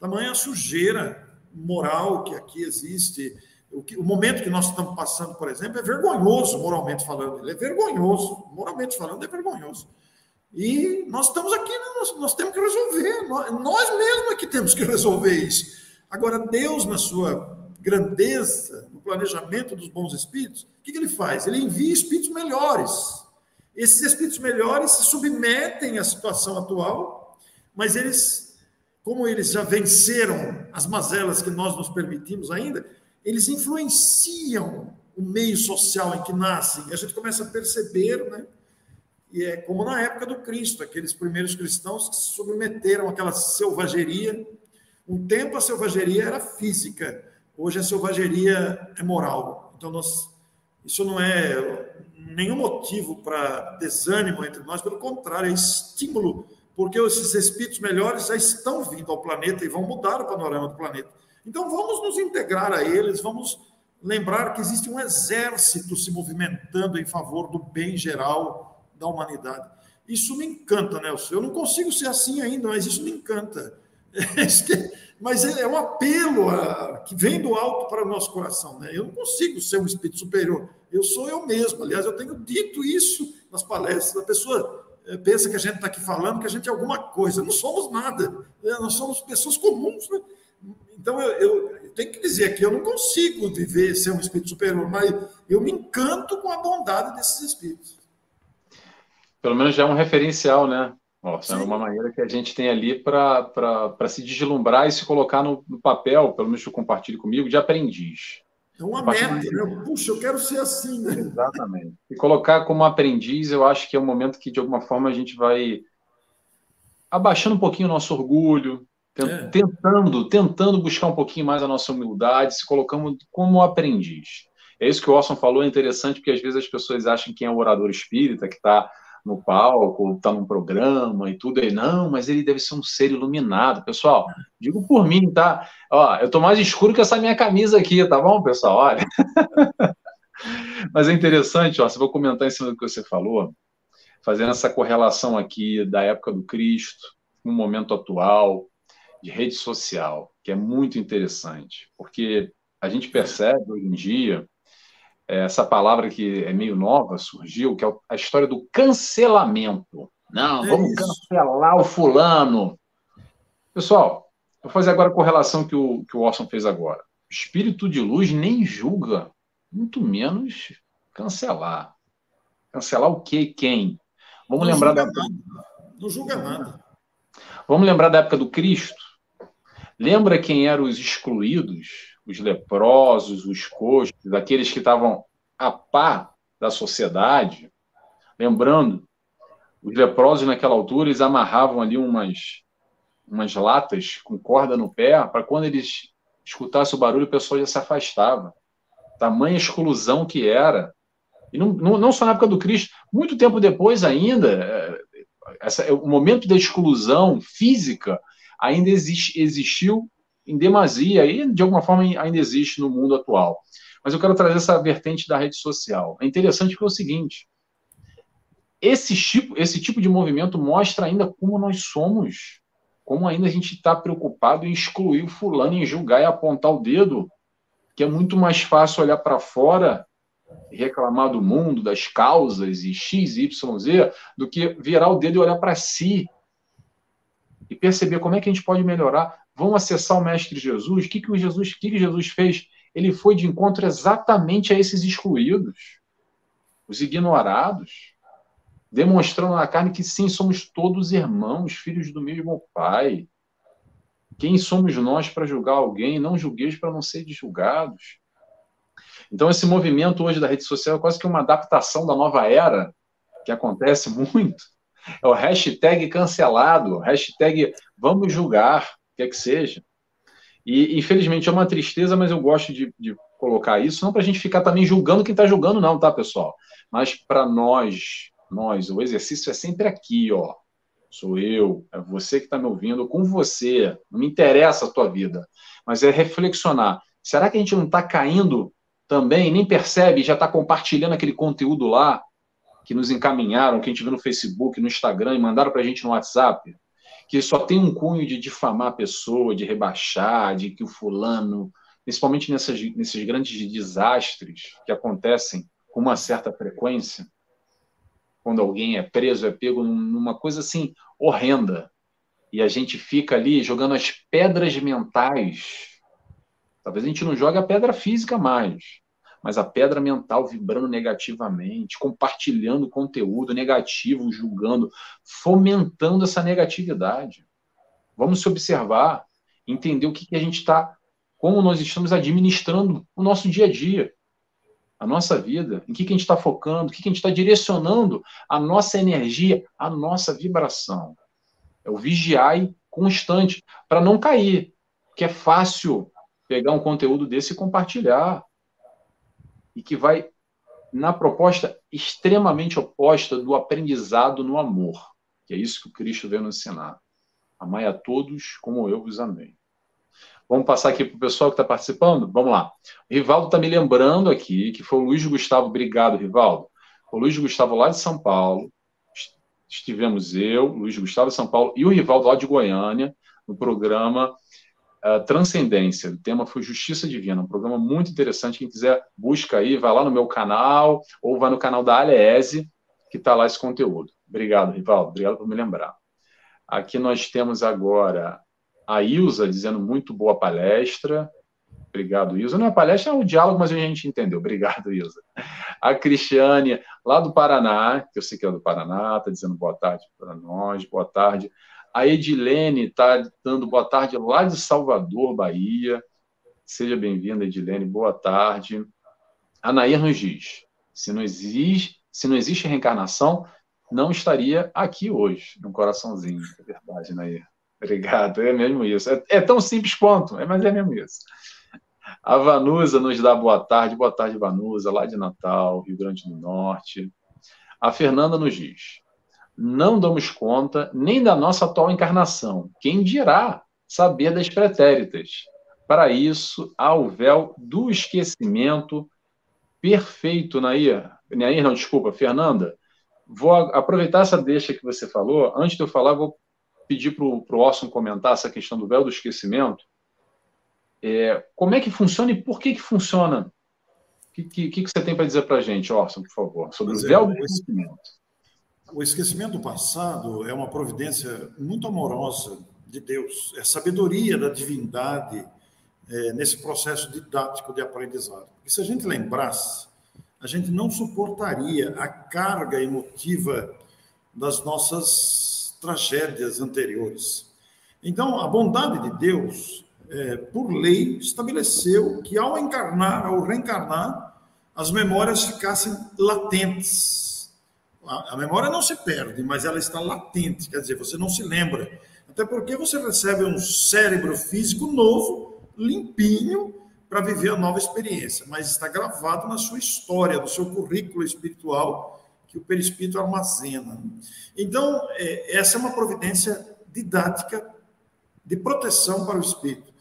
Tamanha sujeira moral que aqui existe. O, que, o momento que nós estamos passando, por exemplo, é vergonhoso, moralmente falando. Ele é vergonhoso, moralmente falando, é vergonhoso. E nós estamos aqui, nós, nós temos que resolver, nós, nós mesmos é que temos que resolver isso. Agora, Deus, na sua grandeza, no planejamento dos bons espíritos, o que, que ele faz? Ele envia espíritos melhores. Esses espíritos melhores se submetem à situação atual, mas eles, como eles já venceram as mazelas que nós nos permitimos ainda, eles influenciam o meio social em que nascem. A gente começa a perceber, né? E é como na época do Cristo, aqueles primeiros cristãos que se submeteram àquela selvageria. Um tempo a selvageria era física, hoje a selvageria é moral. Então, nós, isso não é nenhum motivo para desânimo entre nós, pelo contrário, é estímulo, porque esses espíritos melhores já estão vindo ao planeta e vão mudar o panorama do planeta. Então, vamos nos integrar a eles, vamos lembrar que existe um exército se movimentando em favor do bem geral da humanidade. Isso me encanta, Nelson. Eu não consigo ser assim ainda, mas isso me encanta. mas é um apelo a, que vem do alto para o nosso coração. Né? Eu não consigo ser um espírito superior. Eu sou eu mesmo. Aliás, eu tenho dito isso nas palestras. A pessoa pensa que a gente está aqui falando que a gente é alguma coisa. Não somos nada. Né? Nós somos pessoas comuns. Né? Então, eu, eu, eu, tenho que dizer que eu não consigo viver, ser um espírito superior, mas eu me encanto com a bondade desses espíritos pelo menos já é um referencial, né? Nossa, é uma maneira que a gente tem ali para se deslumbrar e se colocar no, no, papel, pelo menos que eu compartilho comigo, de aprendiz. É uma meta, né? Puxa, eu quero ser assim, né? Exatamente. E colocar como aprendiz, eu acho que é um momento que, de alguma forma, a gente vai abaixando um pouquinho o nosso orgulho, é. tentando, tentando buscar um pouquinho mais a nossa humildade, se colocando como aprendiz. É isso que o Orson falou, é interessante, porque às vezes as pessoas acham que é um orador espírita, que está no palco, está num programa e tudo, aí, não, mas ele deve ser um ser iluminado. Pessoal, digo por mim, tá? Ó, eu tô mais escuro que essa minha camisa aqui, tá bom, pessoal? Olha. mas é interessante, ó, se vou comentar em cima do que você falou, fazendo essa correlação aqui da época do Cristo, com o momento atual de rede social, que é muito interessante, porque a gente percebe hoje em dia essa palavra que é meio nova surgiu, que é a história do cancelamento. Não, é vamos isso. cancelar o fulano. Pessoal, vou fazer agora a correlação que o, que o Orson fez agora. O espírito de luz nem julga, muito menos cancelar. Cancelar o quê? Quem? Vamos não lembrar da. Nada. Não julga nada. Vamos lembrar da época do Cristo? Lembra quem eram os excluídos? Os leprosos, os coxos, aqueles que estavam a par da sociedade? Lembrando, os leprosos naquela altura, eles amarravam ali umas, umas latas com corda no pé, para quando eles escutassem o barulho, o pessoal já se afastava. Tamanha exclusão que era. E não, não, não só na época do Cristo, muito tempo depois ainda, é, essa, o momento da exclusão física ainda existiu em demasia e, de alguma forma, ainda existe no mundo atual. Mas eu quero trazer essa vertente da rede social. É interessante porque é o seguinte: esse tipo, esse tipo de movimento mostra ainda como nós somos, como ainda a gente está preocupado em excluir o fulano, em julgar e apontar o dedo, que é muito mais fácil olhar para fora reclamar do mundo, das causas e X, Y, Z, do que virar o dedo e olhar para si e perceber como é que a gente pode melhorar. Vamos acessar o Mestre Jesus. O que, que o Jesus, o que, que Jesus fez? Ele foi de encontro exatamente a esses excluídos, os ignorados, demonstrando na carne que sim, somos todos irmãos, filhos do mesmo Pai. Quem somos nós para julgar alguém? Não julgueis para não ser julgados. Então, esse movimento hoje da rede social é quase que uma adaptação da nova era, que acontece muito. É o hashtag cancelado, hashtag vamos julgar, quer que seja. E, infelizmente, é uma tristeza, mas eu gosto de, de colocar isso, não para a gente ficar também julgando quem está julgando, não, tá, pessoal? Mas para nós, nós, o exercício é sempre aqui, ó. Sou eu, é você que está me ouvindo, com você. Não me interessa a tua vida, mas é reflexionar. Será que a gente não está caindo também nem percebe, já está compartilhando aquele conteúdo lá que nos encaminharam, que a gente viu no Facebook, no Instagram e mandaram para a gente no WhatsApp, que só tem um cunho de difamar a pessoa, de rebaixar, de que o fulano, principalmente nessas, nesses grandes desastres que acontecem com uma certa frequência, quando alguém é preso, é pego numa coisa assim horrenda, e a gente fica ali jogando as pedras mentais. Talvez a gente não jogue a pedra física mais, mas a pedra mental vibrando negativamente, compartilhando conteúdo negativo, julgando, fomentando essa negatividade. Vamos se observar, entender o que, que a gente está, como nós estamos administrando o nosso dia a dia, a nossa vida, em que, que a gente está focando, o que, que a gente está direcionando a nossa energia, a nossa vibração. É o vigiar constante, para não cair, que é fácil pegar um conteúdo desse e compartilhar. E que vai na proposta extremamente oposta do aprendizado no amor, que é isso que o Cristo veio nos ensinar. Amai a todos como eu vos amei. Vamos passar aqui para o pessoal que está participando? Vamos lá. O Rivaldo está me lembrando aqui que foi o Luiz Gustavo. Obrigado, Rivaldo. O Luiz Gustavo lá de São Paulo. Estivemos eu, Luiz Gustavo de São Paulo e o Rivaldo lá de Goiânia, no programa uh, Transcendência. O tema foi Justiça Divina, um programa muito interessante. Quem quiser, busca aí, vai lá no meu canal ou vai no canal da Aliese, que está lá esse conteúdo. Obrigado, Rivaldo. Obrigado por me lembrar. Aqui nós temos agora a Ilza dizendo muito boa palestra. Obrigado, Ilza. Não é palestra, é um diálogo, mas a gente entendeu. Obrigado, Ilza. A Cristiane, lá do Paraná, que eu sei que é do Paraná, está dizendo boa tarde para nós, boa tarde. A Edilene está dando boa tarde lá de Salvador, Bahia. Seja bem-vinda, Edilene, boa tarde. A Nair nos diz: se não existe, se não existe reencarnação, não estaria aqui hoje, no coraçãozinho. É verdade, Nair. Obrigado, é mesmo isso. É, é tão simples quanto, é, mas é mesmo isso. A Vanusa nos dá boa tarde. Boa tarde, Vanusa, lá de Natal, Rio Grande do Norte. A Fernanda nos diz: não damos conta nem da nossa atual encarnação. Quem dirá saber das pretéritas? Para isso, há o véu do esquecimento perfeito, Nair. Nair, não, desculpa, Fernanda. Vou aproveitar essa deixa que você falou. Antes de eu falar, vou pedir para o Orson comentar essa questão do véu do esquecimento. É, como é que funciona e por que, que funciona? O que, que, que, você tem para dizer para a gente, Orson, por favor, sobre o véu do esquecimento? O esquecimento do passado é uma providência muito amorosa de Deus, é sabedoria da divindade é, nesse processo didático de aprendizado. Porque se a gente lembrasse, a gente não suportaria a carga emotiva das nossas tragédias anteriores. Então, a bondade de Deus, é, por lei, estabeleceu que ao encarnar, ao reencarnar, as memórias ficassem latentes. A, memória não se perde, mas ela está latente, quer dizer, você não se lembra. Até porque você recebe um cérebro físico novo, limpinho, para viver a nova experiência, mas está gravado na sua história, no seu currículo espiritual que o perispírito armazena. Então, é, essa é uma providência didática de proteção para o espírito.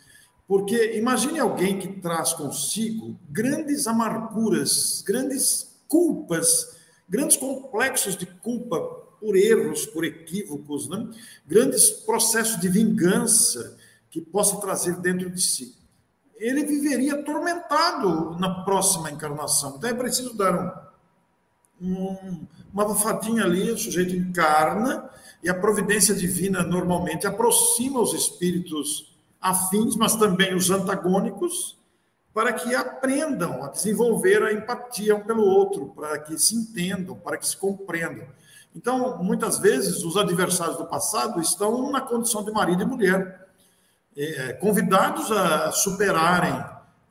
Porque imagine alguém que traz consigo grandes amarguras, grandes culpas, grandes complexos de culpa por erros, por equívocos, né? grandes processos de vingança que possa trazer dentro de si. Ele viveria atormentado na próxima encarnação. Então é preciso dar um um, uma almofadinha ali, o sujeito encarna, e a providência divina normalmente aproxima os espíritos afins, mas também os antagônicos, para que aprendam a desenvolver a empatia um pelo outro, para que se entendam, para que se compreendam. Então, muitas vezes, os adversários do passado estão na condição de marido e mulher, é, convidados a superarem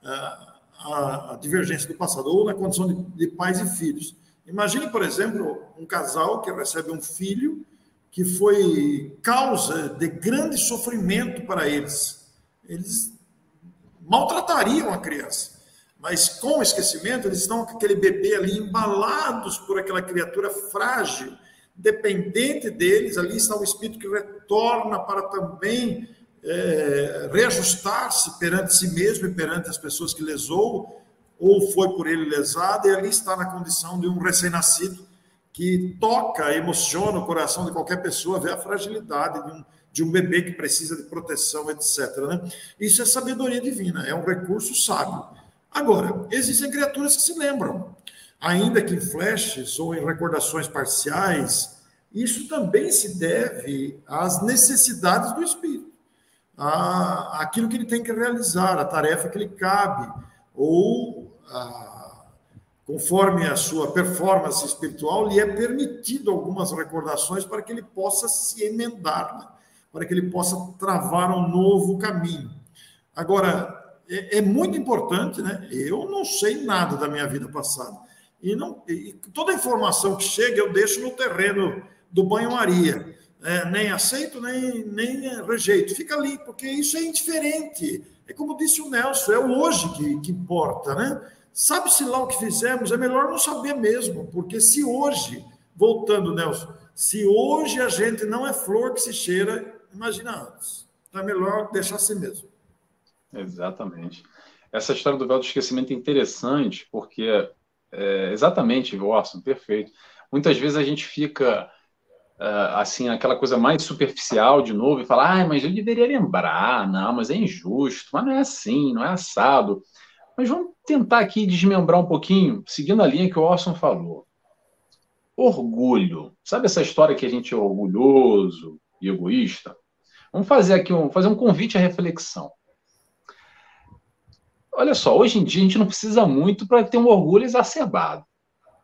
a, a, a, divergência do passado, ou na condição de, de pais e filhos. Imagine, por exemplo, um casal que recebe um filho que foi causa de grande sofrimento para eles. Eles maltratariam a criança, mas com o esquecimento, eles estão com aquele bebê ali embalados por aquela criatura frágil, dependente deles. Ali está o espírito que retorna para também é, reajustar-se perante si mesmo e perante as pessoas que lesou ou foi por ele lesado, e ali está na condição de um recém-nascido que toca, emociona o coração de qualquer pessoa, vê a fragilidade de um, de um bebê que precisa de proteção, etc. Né? Isso é sabedoria divina, é um recurso sábio. Agora, existem criaturas que se lembram, ainda que em flashes ou em recordações parciais, isso também se deve às necessidades do espírito, àquilo que ele tem que realizar, a tarefa que lhe cabe, ou conforme a sua performance espiritual, lhe é permitido algumas recordações para que ele possa se emendar, né? Para que ele possa travar um novo caminho. Agora, é, é, muito importante, né? Eu não sei nada da minha vida passada. E, não, e toda informação que chega eu deixo no terreno do banho-maria. É, nem aceito, nem, nem rejeito. Fica ali, porque isso é indiferente. É como disse o Nelson, é o hoje que, que importa, né? Sabe-se lá o que fizemos, é melhor não saber mesmo, porque se hoje, voltando, Nelson, se hoje a gente não é flor que se cheira, imagina antes. Então é melhor deixar assim mesmo. Exatamente. Essa história do véu do esquecimento é interessante, porque é, exatamente, Watson, perfeito. Muitas vezes a gente fica uh, assim, aquela coisa mais superficial de novo e falar, ah, mas eu deveria lembrar, não, mas é injusto, mas não é assim, não é assado. Mas vamos tentar aqui desmembrar um pouquinho, seguindo a linha que o Orson falou. Orgulho. Sabe essa história que a gente é orgulhoso e egoísta? Vamos fazer aqui um, fazer um convite à reflexão. Olha só, hoje em dia a gente não precisa muito para ter um orgulho exacerbado.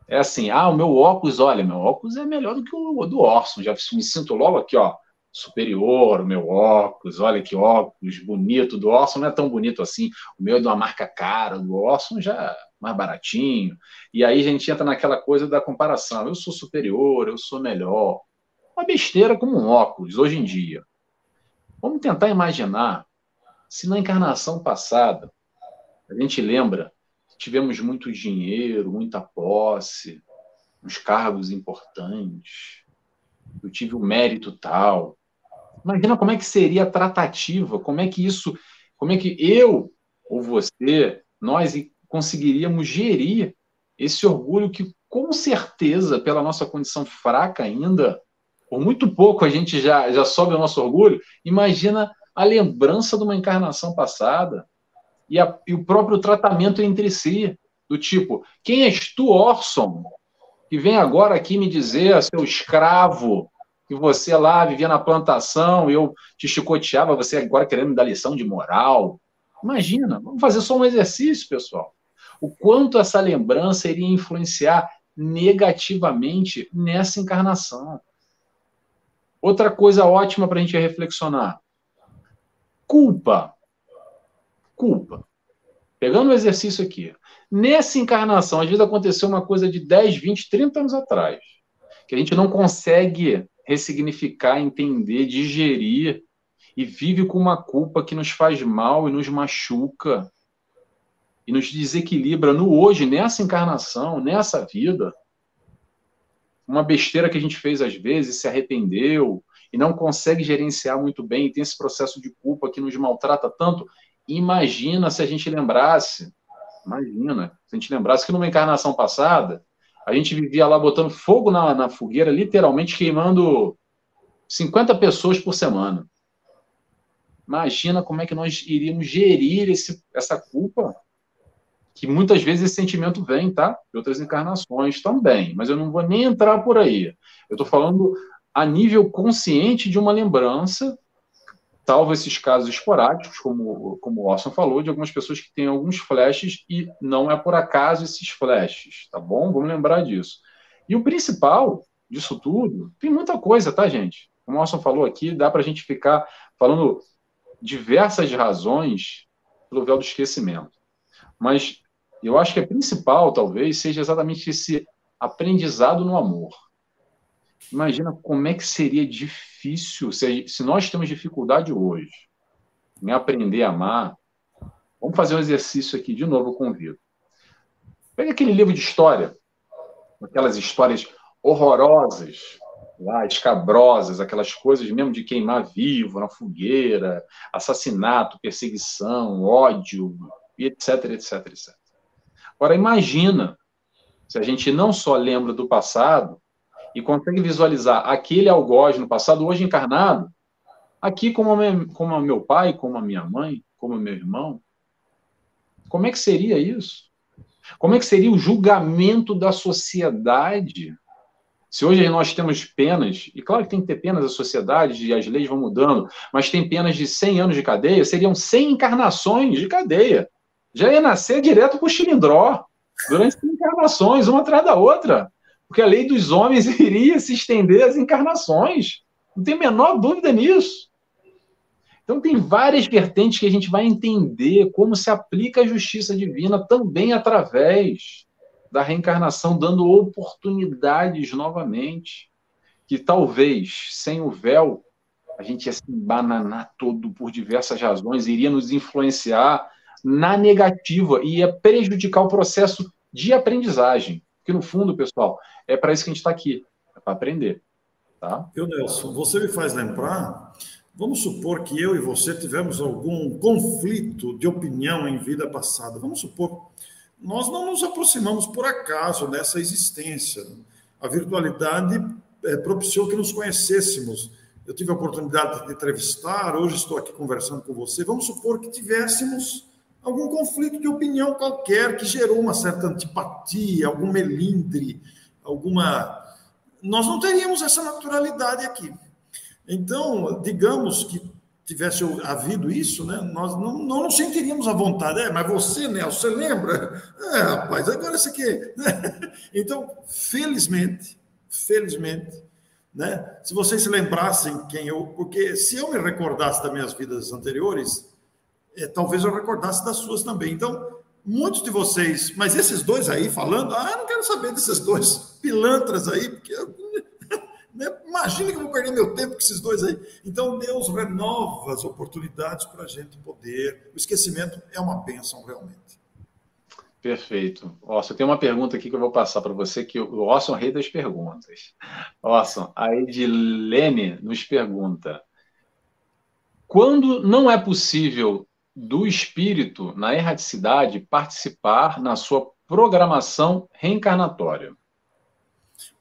É assim, ah, o meu óculos, olha, meu óculos é melhor do que o do Orson. Já me sinto logo aqui, ó, superior, o meu óculos, olha que óculos bonito. Do Orson não é tão bonito assim. O meu é de uma marca cara, do Orson já é mais baratinho. E aí a gente entra naquela coisa da comparação. Eu sou superior, eu sou melhor. Uma besteira como um óculos hoje em dia. Vamos tentar imaginar se na encarnação passada a gente lembra tivemos muito dinheiro, muita posse, uns cargos importantes, eu tive o um mérito tal. Imagina como é que seria a tratativa, como é que isso, como é que eu ou você, nós conseguiríamos gerir esse orgulho que, com certeza, pela nossa condição fraca ainda, por muito pouco a gente já, já sobe o nosso orgulho, imagina a lembrança de uma encarnação passada e, a, e o próprio tratamento entre si, do tipo, quem és tu, Orson, que vem agora aqui me dizer, seu escravo, que você lá vivia na plantação, eu te chicoteava, você agora querendo me dar lição de moral. Imagina, vamos fazer só um exercício, pessoal. O quanto essa lembrança iria influenciar negativamente nessa encarnação. Outra coisa ótima para a gente reflexionar: culpa. Culpa. Pegando o exercício aqui. Nessa encarnação, às vezes aconteceu uma coisa de 10, 20, 30 anos atrás, que a gente não consegue ressignificar, entender, digerir, e vive com uma culpa que nos faz mal e nos machuca, e nos desequilibra no hoje, nessa encarnação, nessa vida. Uma besteira que a gente fez às vezes, se arrependeu, e não consegue gerenciar muito bem, e tem esse processo de culpa que nos maltrata tanto. Imagina se a gente lembrasse Imagina, se a gente lembrasse que numa encarnação passada, a gente vivia lá botando fogo na, na fogueira, literalmente queimando 50 pessoas por semana. Imagina como é que nós iríamos gerir esse, essa culpa, que muitas vezes esse sentimento vem, tá? De outras encarnações também, mas eu não vou nem entrar por aí. Eu estou falando a nível consciente de uma lembrança salvo esses casos esporádicos, como, como o Orson falou, de algumas pessoas que têm alguns flashes e não é por acaso esses flashes, tá bom? Vamos lembrar disso. E o principal disso tudo, tem muita coisa, tá, gente? Como o Orson falou aqui, dá para a gente ficar falando diversas razões pelo véu do esquecimento. Mas eu acho que a principal, talvez, seja exatamente esse aprendizado no amor. Imagina como é que seria difícil, se, se nós temos dificuldade hoje em aprender a amar, vamos fazer um exercício aqui de novo, convido. Pega aquele livro de história, aquelas histórias horrorosas, lá, escabrosas, aquelas coisas mesmo de queimar vivo na fogueira, assassinato, perseguição, ódio, etc, etc, etc. Agora, imagina se a gente não só lembra do passado, e consegue visualizar aquele algoz no passado, hoje encarnado, aqui como, como meu pai, como a minha mãe, como meu irmão, como é que seria isso? Como é que seria o julgamento da sociedade? Se hoje nós temos penas, e claro que tem que ter penas da sociedade, e as leis vão mudando, mas tem penas de 100 anos de cadeia, seriam 100 encarnações de cadeia. Já ia nascer direto para o chilindró, durante 100 encarnações, uma atrás da outra porque a lei dos homens iria se estender às encarnações. Não tem a menor dúvida nisso. Então, tem várias vertentes que a gente vai entender como se aplica a justiça divina também através da reencarnação, dando oportunidades novamente. Que talvez, sem o véu, a gente ia se bananar todo por diversas razões, iria nos influenciar na negativa e ia prejudicar o processo de aprendizagem. Porque, no fundo, pessoal, é para isso que a gente está aqui, é para aprender. Tá? Eu, Nelson, você me faz lembrar. Vamos supor que eu e você tivemos algum conflito de opinião em vida passada. Vamos supor, nós não nos aproximamos por acaso nessa existência. A virtualidade é, propiciou que nos conhecêssemos. Eu tive a oportunidade de entrevistar, hoje estou aqui conversando com você. Vamos supor que tivéssemos algum conflito de opinião qualquer que gerou uma certa antipatia, algum melindre, alguma. Nós não teríamos essa naturalidade aqui. Então, digamos que tivesse havido isso, né, nós não, não nos sentiríamos à vontade. É, mas você, Nelson, você lembra? É, rapaz, agora isso aqui. Né? Então, felizmente, felizmente, né, se vocês se lembrassem quem eu. Porque se eu me recordasse das minhas vidas anteriores, é, talvez eu recordasse das suas também. Então, muitos de vocês, mas esses dois aí falando, ah, não quero saber desses dois pilantras aí, porque eu, né, imagina que eu vou perder meu tempo com esses dois aí. Então, Deus renova as oportunidades para a gente poder. O esquecimento é uma bênção, realmente. Perfeito. Orson, tem uma pergunta aqui que eu vou passar para você, que o Orson é rei das perguntas. Orson, a Edilene nos pergunta: quando não é possível do espírito na erraticidade participar na sua programação reencarnatória?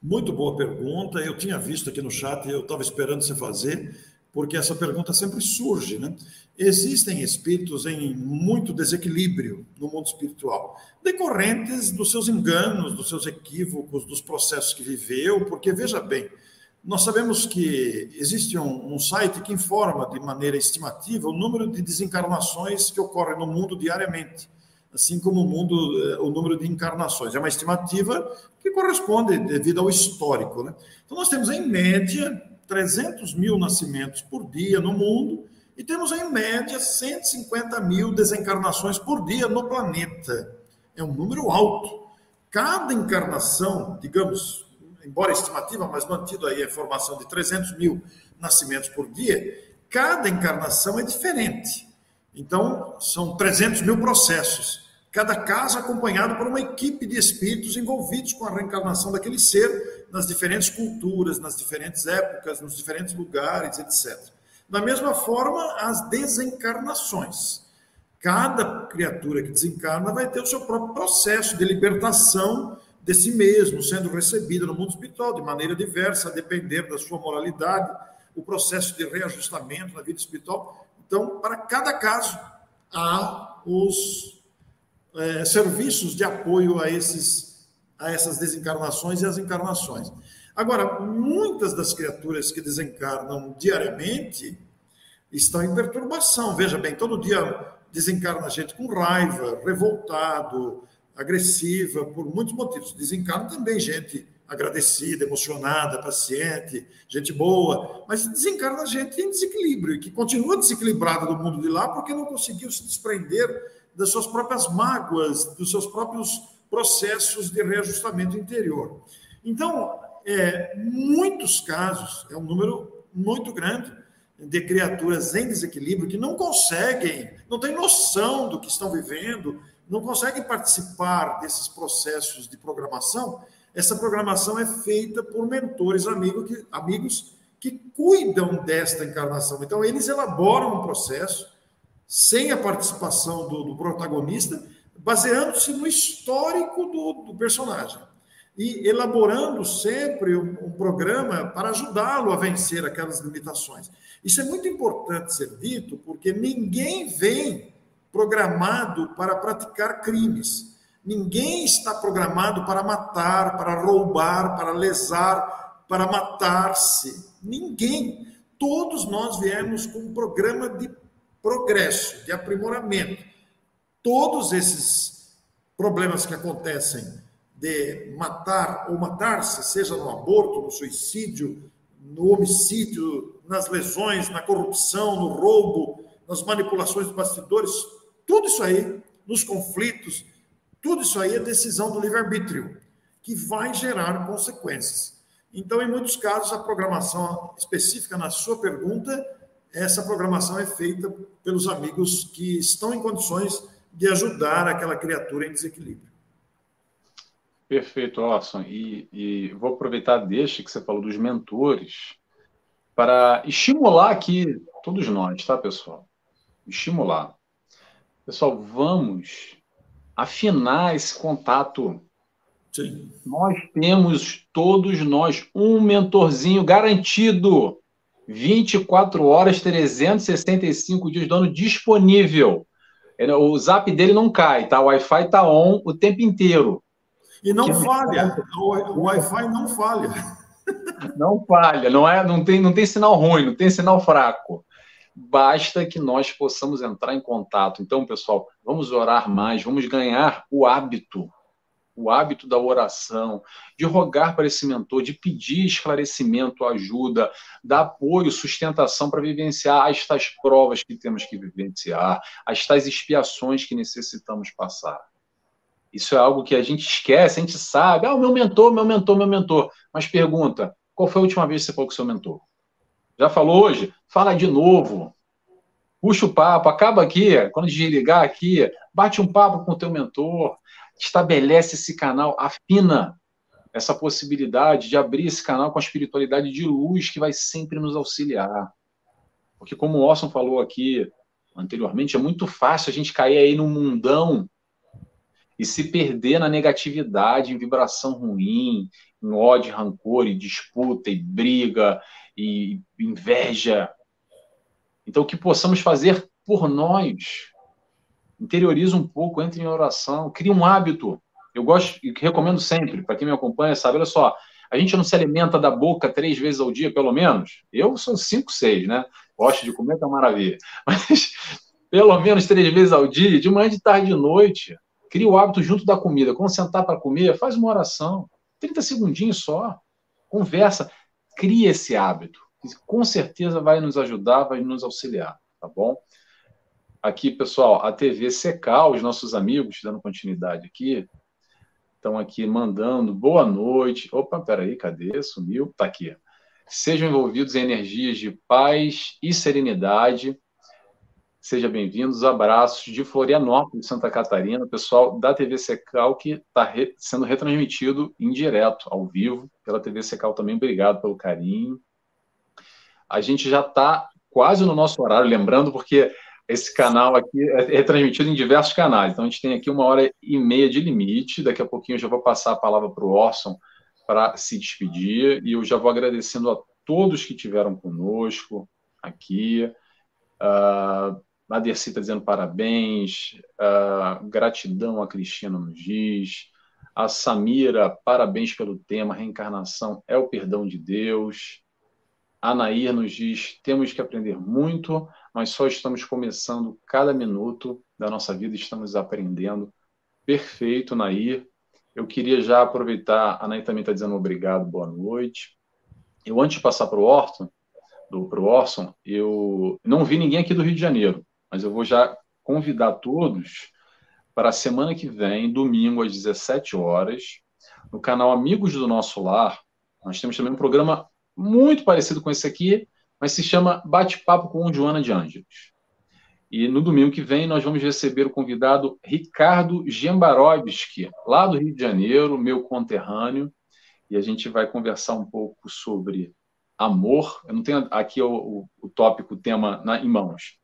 Muito boa pergunta. Eu tinha visto aqui no chat, eu estava esperando você fazer, porque essa pergunta sempre surge, né? Existem espíritos em muito desequilíbrio no mundo espiritual, decorrentes dos seus enganos, dos seus equívocos, dos processos que viveu, porque veja bem, nós sabemos que existe um, um, site que informa de maneira estimativa o número de desencarnações que ocorrem no mundo diariamente, assim como o mundo, eh, o número de encarnações. É uma estimativa que corresponde devido ao histórico. Né? Então, nós temos, em média, 300 mil nascimentos por dia no mundo e temos, em média, 150 mil desencarnações por dia no planeta. É um número alto. Cada encarnação, digamos, embora estimativa, mas mantido aí a informação de 300 mil nascimentos por dia, cada encarnação é diferente. Então, são 300 mil processos. Cada caso acompanhado por uma equipe de espíritos envolvidos com a reencarnação daquele ser nas diferentes culturas, nas diferentes épocas, nos diferentes lugares, etc. Da mesma forma, as desencarnações. Cada criatura que desencarna vai ter o seu próprio processo de libertação de si mesmo, sendo recebida no mundo espiritual de maneira diversa, a depender da sua moralidade, o processo de reajustamento na vida espiritual. Então, para cada caso, há os é, serviços de apoio a, esses, a essas desencarnações e as encarnações. Agora, muitas das criaturas que desencarnam diariamente estão em perturbação. Veja bem, todo dia desencarna gente com raiva, revoltado, agressiva, por muitos motivos. Desencarna também gente agradecida, emocionada, paciente, gente boa, mas desencarna gente em desequilíbrio que continua desequilibrada do mundo de lá porque não conseguiu se desprender das suas próprias mágoas, dos seus próprios processos de reajustamento interior. Então, é, muitos casos, é um número muito grande de criaturas em desequilíbrio que não conseguem, não têm noção do que estão vivendo, não conseguem participar desses processos de programação. Essa programação é feita por mentores amigo que, amigos que cuidam desta encarnação. Então, eles elaboram um processo sem a participação do, do protagonista, baseando-se no histórico do, do personagem e elaborando sempre um, um programa para ajudá-lo a vencer aquelas limitações. Isso é muito importante ser dito, porque ninguém vem programado para praticar crimes. Ninguém está programado para matar, para roubar, para lesar, para matar-se. Ninguém. Todos nós viemos com um programa de progresso, de aprimoramento. Todos esses problemas que acontecem de matar ou matar-se, seja no aborto, no suicídio, no homicídio, nas lesões, na corrupção, no roubo, nas manipulações dos bastidores, tudo isso aí, nos conflitos, tudo isso aí é decisão do livre-arbítrio, que vai gerar consequências. Então, em muitos casos, a programação específica na sua pergunta, essa programação é feita pelos amigos que estão em condições de ajudar aquela criatura em desequilíbrio. Perfeito, Orson. E, e vou aproveitar deixa que você falou dos mentores para estimular aqui todos nós, tá, pessoal? Estimular. Pessoal, vamos afinar esse contato. Sim. Nós temos, todos nós, um mentorzinho garantido. 24 horas, 365 dias do ano disponível. O zap dele não cai, tá? O Wi-Fi está on o tempo inteiro. E não falha. O Wi-Fi não falha. Não falha, não, é, não, tem, não tem sinal ruim, não tem sinal fraco. Basta que nós possamos entrar em contato. Então, pessoal, vamos orar mais, vamos ganhar o hábito, o hábito da oração, de rogar para esse mentor, de pedir esclarecimento, ajuda, dar apoio, sustentação para vivenciar as tais provas que temos que vivenciar, as tais expiações que necessitamos passar. Isso é algo que a gente esquece, a gente sabe. Ah, o meu mentor, meu mentor, meu mentor. Mas pergunta, qual foi a última vez que você falou com o seu mentor? Já falou hoje? Fala de novo. Puxa o papo, acaba aqui, quando desligar aqui, bate um papo com o teu mentor, estabelece esse canal, afina essa possibilidade de abrir esse canal com a espiritualidade de luz que vai sempre nos auxiliar. Porque como o Orson falou aqui anteriormente, é muito fácil a gente cair aí num mundão e se perder na negatividade, em vibração ruim, em ódio, rancor, e disputa, e briga, e inveja. Então, que possamos fazer por nós. Interioriza um pouco, entre em oração, cria um hábito. Eu gosto e recomendo sempre, para quem me acompanha, sabe, olha só, a gente não se alimenta da boca três vezes ao dia, pelo menos. Eu sou cinco, seis, né? Gosto de comer, tá maravilha. Mas pelo menos três vezes ao dia, de manhã, de tarde, de noite. Cria o hábito junto da comida. Quando sentar para comer, faz uma oração. 30 segundinhos só. Conversa. Cria esse hábito. Com certeza vai nos ajudar, vai nos auxiliar, tá bom? Aqui, pessoal, a TV Secal, os nossos amigos, dando continuidade aqui, estão aqui mandando boa noite. Opa, peraí, cadê? Sumiu? Tá aqui. Sejam envolvidos em energias de paz e serenidade Seja bem-vindos. Abraços de Florianópolis, Santa Catarina, pessoal da TV Secal, que está re sendo retransmitido em direto, ao vivo, pela TV Secal também. Obrigado pelo carinho. A gente já está quase no nosso horário, lembrando, porque esse canal aqui é retransmitido em diversos canais. Então, a gente tem aqui uma hora e meia de limite. Daqui a pouquinho eu já vou passar a palavra para o Orson para se despedir. E eu já vou agradecendo a todos que tiveram conosco aqui. Uh, a Dercy está dizendo parabéns, uh, gratidão a Cristina nos diz, a Samira, parabéns pelo tema, reencarnação é o perdão de Deus. A Nair nos diz, temos que aprender muito, nós só estamos começando cada minuto da nossa vida, estamos aprendendo. Perfeito, Nair. Eu queria já aproveitar, a Nair também está dizendo obrigado, boa noite. Eu, antes de passar para o Orson, para o Orson, eu não vi ninguém aqui do Rio de Janeiro mas eu vou já convidar todos para a semana que vem, domingo, às 17 horas, no canal Amigos do Nosso Lar. Nós temos também um programa muito parecido com esse aqui, mas se chama Bate-Papo com Joana de Ângelos. E no domingo que vem nós vamos receber o convidado Ricardo Gembarovski, lá do Rio de Janeiro, meu conterrâneo, e a gente vai conversar um pouco sobre amor. Eu não tenho aqui o, o, o tópico, o tema na, em mãos,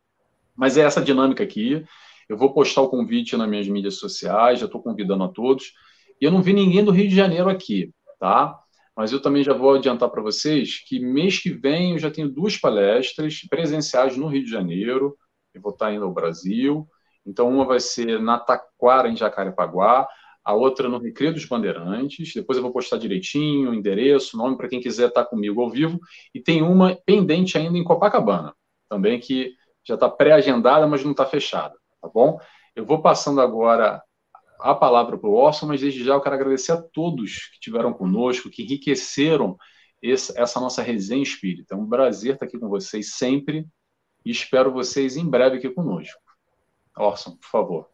mas é essa dinâmica aqui. Eu vou postar o convite nas minhas mídias sociais, já estou convidando a todos. E eu não vi ninguém do Rio de Janeiro aqui, tá? Mas eu também já vou adiantar para vocês que mês que vem eu já tenho duas palestras presenciais no Rio de Janeiro. Eu vou estar indo ao Brasil. Então, uma vai ser na Taquara, em Jacarepaguá, a outra no Recreio dos Bandeirantes. Depois eu vou postar direitinho, o endereço, nome para quem quiser estar comigo ao vivo. E tem uma pendente ainda em Copacabana, também que já está pré-agendada, mas não está fechada, tá bom? Eu vou passando agora a palavra para o Orson, mas desde já eu quero agradecer a todos que tiveram conosco, que enriqueceram esse, essa nossa resenha espírita. É um prazer estar aqui com vocês sempre e espero vocês em breve aqui conosco. Orson, por favor.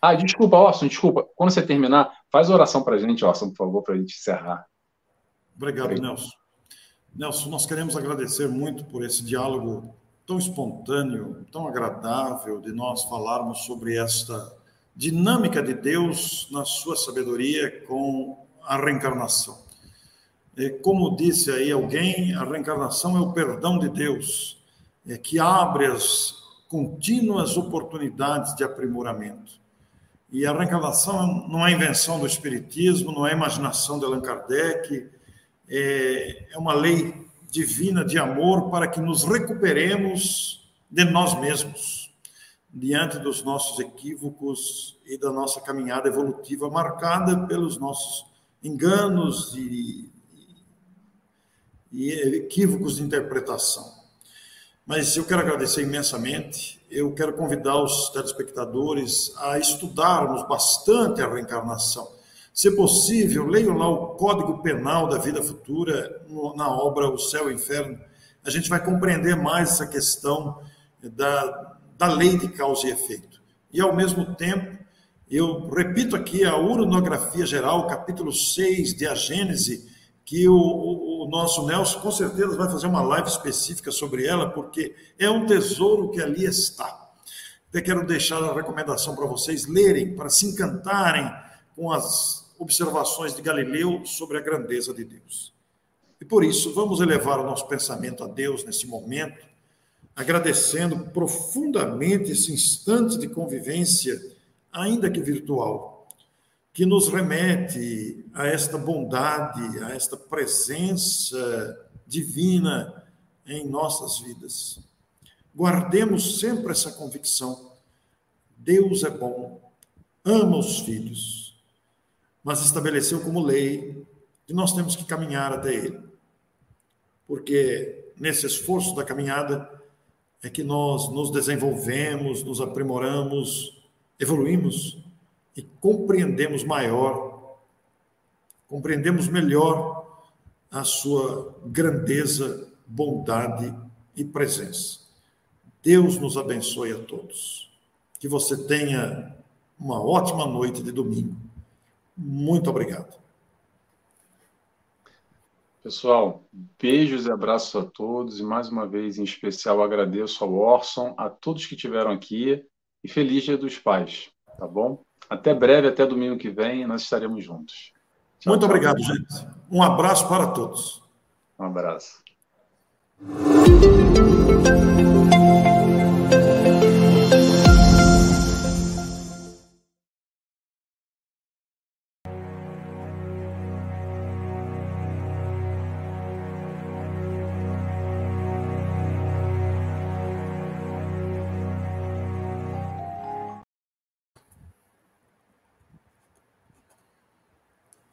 Ah, desculpa, Orson, desculpa. Quando você terminar, faz oração para a gente, Orson, por favor, para a gente encerrar. Obrigado, Nelson. Nelson, nós queremos agradecer muito por esse diálogo tão espontâneo, tão agradável de nós falarmos sobre esta dinâmica de Deus na sua sabedoria com a reencarnação. Como disse aí alguém, a reencarnação é o perdão de Deus, é que abre as contínuas oportunidades de aprimoramento. E a reencarnação não é invenção do Espiritismo, não é imaginação de Allan Kardec, é, é uma lei divina de amor para que nos recuperemos de nós mesmos, diante dos nossos equívocos e da nossa caminhada evolutiva marcada pelos nossos enganos e, e equívocos de interpretação. Mas eu quero agradecer imensamente. Eu quero convidar os telespectadores a estudarmos bastante a reencarnação se possível, leiam lá o Código Penal da Vida Futura, na obra O Céu e o Inferno. A gente vai compreender mais essa questão da, da lei de causa e efeito. E, ao mesmo tempo, eu repito aqui a uronografia geral, capítulo 6 de A Gênese, que o, o, o, nosso Nelson com certeza vai fazer uma live específica sobre ela, porque é um tesouro que ali está. Até quero deixar a recomendação para vocês lerem, para se encantarem com as observações de Galileu sobre a grandeza de Deus. E por isso, vamos elevar o nosso pensamento a Deus nesse momento, agradecendo profundamente esse instante de convivência, ainda que virtual, que nos remete a esta bondade, a esta presença divina em nossas vidas. Guardemos sempre essa convicção. Deus é bom, ama os filhos, mas estabeleceu como lei que nós temos que caminhar até Ele. Porque nesse esforço da caminhada é que nós nos desenvolvemos, nos aprimoramos, evoluímos e compreendemos maior, compreendemos melhor a sua grandeza, bondade e presença. Deus nos abençoe a todos. Que você tenha uma ótima noite de domingo. Muito obrigado. Pessoal, beijos e abraços a todos e mais uma vez em especial agradeço ao Orson, a todos que estiveram aqui e feliz Dia dos Pais, tá bom? Até breve, até domingo que vem, nós estaremos juntos. Tchau, Muito tchau. obrigado, gente. Um abraço para todos. Um abraço.